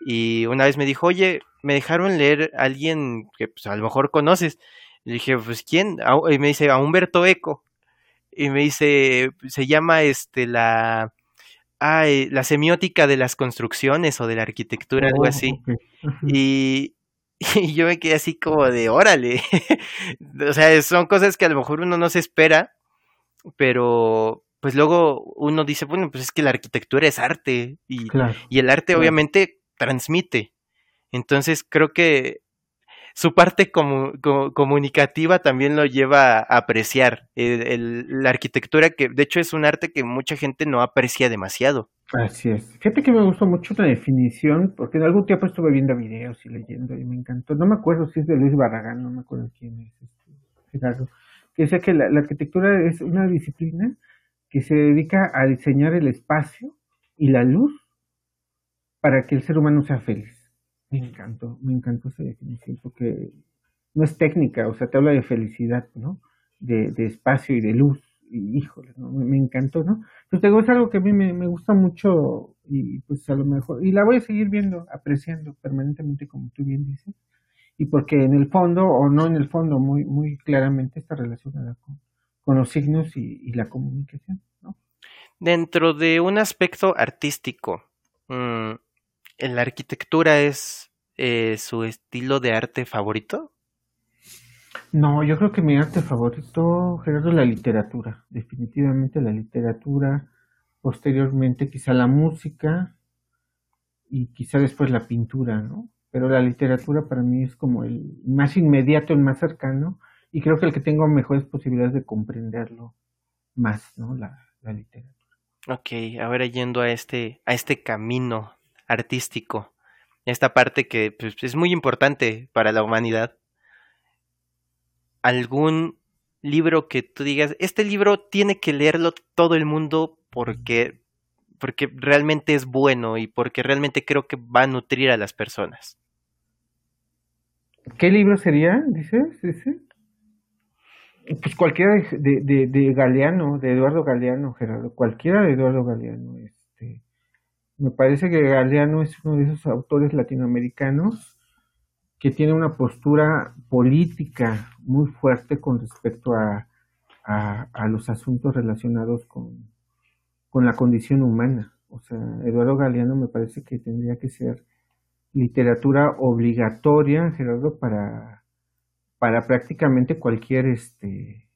y una vez me dijo, oye, me dejaron leer a alguien que pues, a lo mejor conoces. Le dije, pues ¿quién? Y me dice, a Humberto Eco. Y me dice, se llama este la, la semiótica de las construcciones o de la arquitectura, algo así. Oh, y, y yo me quedé así como de, órale. o sea, son cosas que a lo mejor uno no se espera, pero pues luego uno dice, bueno, pues es que la arquitectura es arte y, y el arte obviamente transmite. Entonces creo que su parte comunicativa también lo lleva a apreciar la arquitectura, que de hecho es un arte que mucha gente no aprecia demasiado. Así es. Fíjate que me gustó mucho la definición, porque en algún tiempo estuve viendo videos y leyendo y me encantó. No me acuerdo si es de Luis Barragán, no me acuerdo quién es, este, que decía que la arquitectura es una disciplina que se dedica a diseñar el espacio y la luz para que el ser humano sea feliz. Me encantó, me encantó esa definición, porque no es técnica, o sea, te habla de felicidad, ¿no? De, espacio y de luz, y híjole, ¿no? me, encantó, ¿no? Entonces, digo, es algo que a mí me, gusta mucho y pues a lo mejor, y la voy a seguir viendo, apreciando permanentemente, como tú bien dices, y porque en el fondo, o no en el fondo, muy, muy claramente está relacionada con, con los signos y, la comunicación. ¿no? Dentro de un aspecto artístico, mm, ¿la arquitectura es eh, su estilo de arte favorito? No, yo creo que mi arte favorito, Gerardo, es la literatura. Definitivamente la literatura, posteriormente quizá la música y quizá después la pintura, ¿no? Pero la literatura para mí es como el más inmediato, el más cercano, y creo que el que tengo mejores posibilidades de comprenderlo más, ¿no? La, literatura. Ok, ahora yendo a este, a este camino artístico, esta parte que pues, es muy importante para la humanidad. ¿Algún libro que tú digas, este libro tiene que leerlo todo el mundo porque, porque realmente es bueno y porque realmente creo que va a nutrir a las personas? ¿Qué libro sería? ¿Dices? ¿Dices? Pues cualquiera de, de, de, Galeano, de Eduardo Galeano, Gerardo, cualquiera de Eduardo Galeano. Este, me parece que Galeano es uno de esos autores latinoamericanos que tiene una postura política muy fuerte con respecto a, a, los asuntos relacionados con, con la condición humana. O sea, Eduardo Galeano me parece que tendría que ser literatura obligatoria, Gerardo, para, para prácticamente cualquier este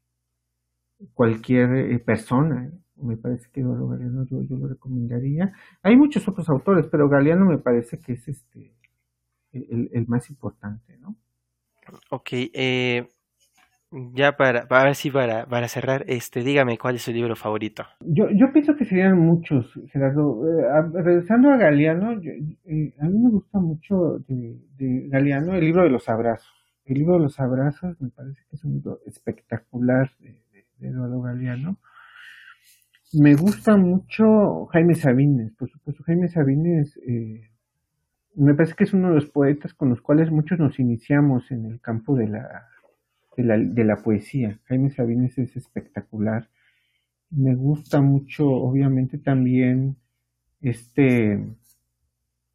cualquier eh, persona. Me parece que Eduardo Galeano yo, yo, lo recomendaría. Hay muchos otros autores, pero Galeano me parece que es este el, el más importante, ¿no? Ok, eh, ya para, para ver si para, para cerrar, este, dígame cuál es su libro favorito. Yo, yo pienso que serían muchos, Gerardo. Eh, regresando a Galeano, eh, a mí me gusta mucho de, de, Galeano el libro de los abrazos. El libro de los abrazos me parece que es un libro espectacular de, de Eduardo Galeano. Me gusta mucho Jaime Sabines, por supuesto. Jaime Sabines eh, me parece que es uno de los poetas con los cuales muchos nos iniciamos en el campo de la de la, poesía. Jaime Sabines es espectacular. Me gusta mucho, obviamente, también este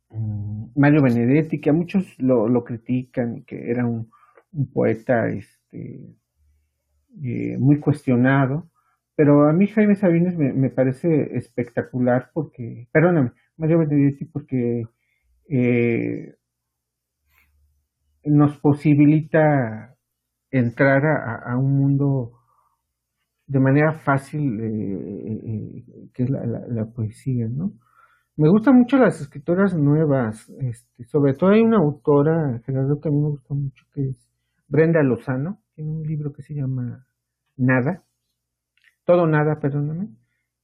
mm, Mario Benedetti, que a muchos lo critican, que era un, poeta este, eh, muy cuestionado, pero a mí Jaime Sabines me, parece espectacular porque, perdóname, Mario Benedetti porque eh, nos posibilita entrar a, un mundo de manera fácil, eh, que es la, poesía, ¿no? Me gustan mucho las escritoras nuevas, este, sobre todo hay una autora, Gerardo, que a mí me gusta mucho, que es Brenda Lozano, tiene un libro que se llama Nada, Todo Nada, perdóname,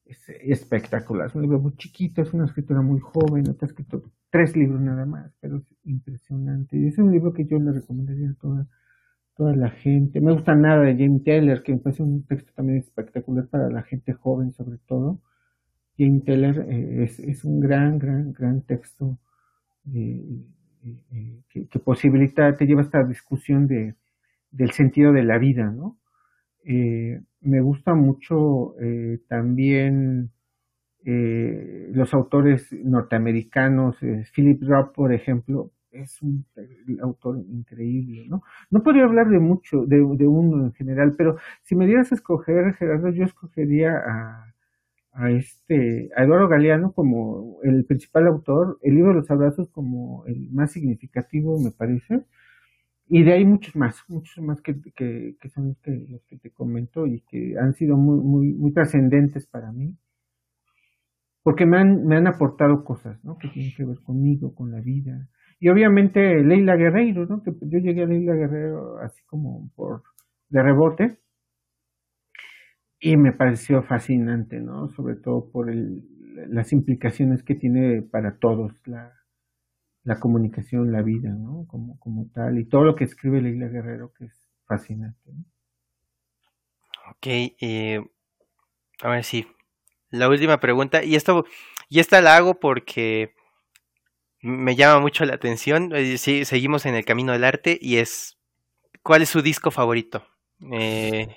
es espectacular, es un libro muy chiquito, es una escritora muy joven, ha escrito tres libros nada más, pero es impresionante, y es un libro que yo le recomendaría a todas toda la gente. Me gusta nada de James Taylor, que me parece un texto también espectacular para la gente joven sobre todo. James Taylor eh, es, un gran, gran, gran texto eh, eh, que, posibilita, te lleva a esta discusión de, del sentido de la vida, ¿no? me gusta mucho también los autores norteamericanos, Philip Roth, por ejemplo, es un autor increíble, ¿no? No podría hablar de mucho, de, uno en general, pero si me dieras a escoger, Gerardo, yo escogería a, a este, a Eduardo Galeano como el principal autor, el libro de los abrazos como el más significativo, me parece, y de ahí muchos más, muchos más que, que, que son los que, los que te comento y que han sido muy, muy, muy trascendentes para mí porque me han, me han aportado cosas, ¿no? Que tienen que ver conmigo, con la vida, y obviamente Leila Guerreiro, ¿no? Que yo llegué a Leila Guerreiro así como por de rebote y me pareció fascinante, ¿no? Sobre todo por el, las implicaciones que tiene para todos la, la comunicación, la vida, ¿no? Como, como tal, y todo lo que escribe Leila Guerrero, que es fascinante. ¿no? Ok, eh, a ver si. La última pregunta, y esto, y esta la hago porque me llama mucho la atención. Eh, sí, seguimos en el camino del arte y es, ¿cuál es su disco favorito? Eh,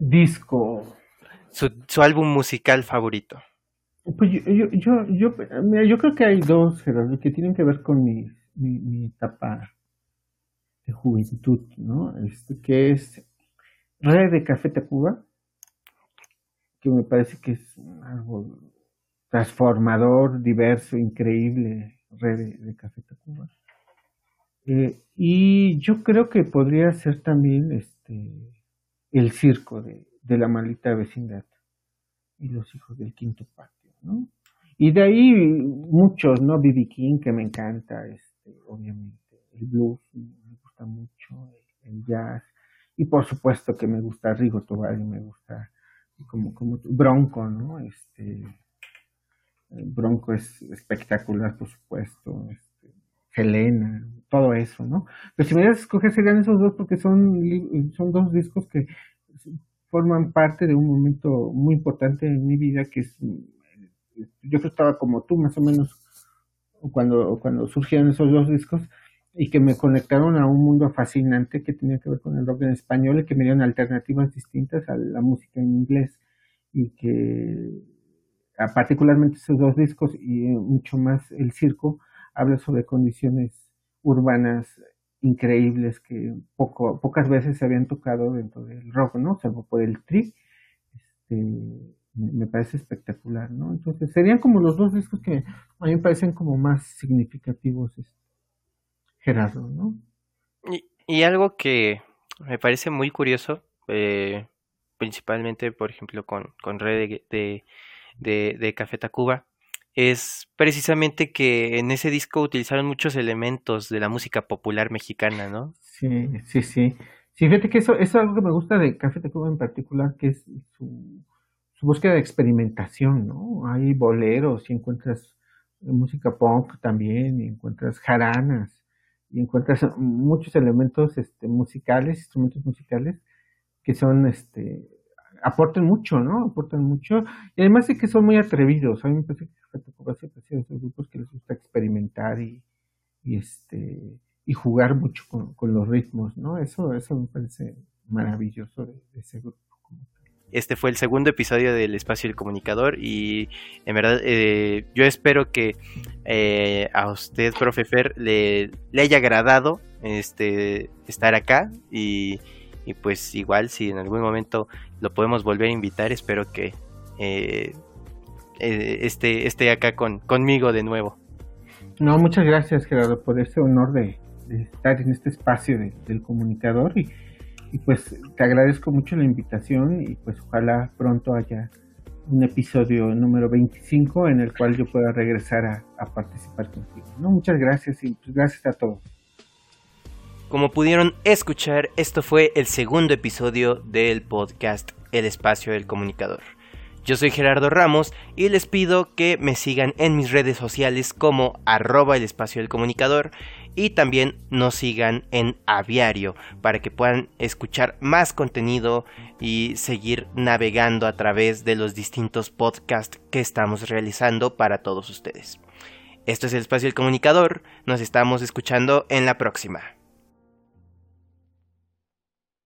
disco. Su, su, álbum musical favorito. Pues yo, yo, yo, yo, mira, yo creo que hay dos, Gerardo, que tienen que ver con mi, mi, mi etapa de juventud, ¿no? Este, que es Red de Café Tacuba, que me parece que es algo transformador, diverso, increíble, red de, Café Tacuba. Eh, y yo creo que podría ser también este el circo de, de la maldita vecindad y los hijos del quinto patio, ¿no? Y de ahí muchos, ¿no? B.B. King, que me encanta, este, obviamente, el blues, me gusta mucho, el, jazz, y por supuesto que me gusta Rigo Tobar me gusta como, como Bronco, ¿no? Este, Bronco es espectacular, por supuesto. Este, Helena, todo eso, ¿no? Pero si me a escoger serían esos dos porque son, son dos discos que forman parte de un momento muy importante en mi vida que es, yo estaba como tú más o menos cuando, cuando surgieron esos dos discos y que me conectaron a un mundo fascinante que tenía que ver con el rock en español y que me dieron alternativas distintas a la música en inglés y que particularmente esos dos discos y mucho más el circo, habla sobre condiciones urbanas increíbles que poco, pocas veces se habían tocado dentro del rock, ¿no? Salvo por el tri. Este, me parece espectacular, ¿no? Entonces serían como los dos discos que a mí me parecen como más significativos, este, Gerardo, ¿no? Y, algo que me parece muy curioso, eh, principalmente, por ejemplo, con, con Red de, de, de Café Tacuba, es precisamente que en ese disco utilizaron muchos elementos de la música popular mexicana, ¿no? Sí, sí, sí. Fíjate que eso, eso es algo que me gusta de Café Tacuba en particular, que es su, búsqueda de experimentación, ¿no? Hay boleros y encuentras música punk también, y encuentras jaranas, y encuentras muchos elementos este, musicales, instrumentos musicales, que son, este, aportan mucho, ¿no? Aportan mucho, y además de que son muy atrevidos, a esos grupos que les gusta experimentar y, y este, y jugar mucho con, los ritmos, ¿no? Eso, eso me parece maravilloso de ese grupo. Este fue el segundo episodio del Espacio del Comunicador y en verdad eh, yo espero que eh, a usted, profe Fer, le, haya agradado este, estar acá y, pues igual si en algún momento lo podemos volver a invitar, espero que eh, esté, esté acá con, conmigo de nuevo. No, muchas gracias Gerardo por este honor de, estar en este espacio del comunicador y y pues te agradezco mucho la invitación y pues ojalá pronto haya un episodio número 25 en el cual yo pueda regresar a, participar contigo. ¿no? Muchas gracias y pues gracias a todos. Como pudieron escuchar, esto fue el segundo episodio del podcast El Espacio del Comunicador. Yo soy Gerardo Ramos y les pido que me sigan en mis redes sociales como arroba el espacio del comunicador y también nos sigan en Aviario para que puedan escuchar más contenido y seguir navegando a través de los distintos podcasts que estamos realizando para todos ustedes. Esto es el espacio del comunicador, nos estamos escuchando en la próxima.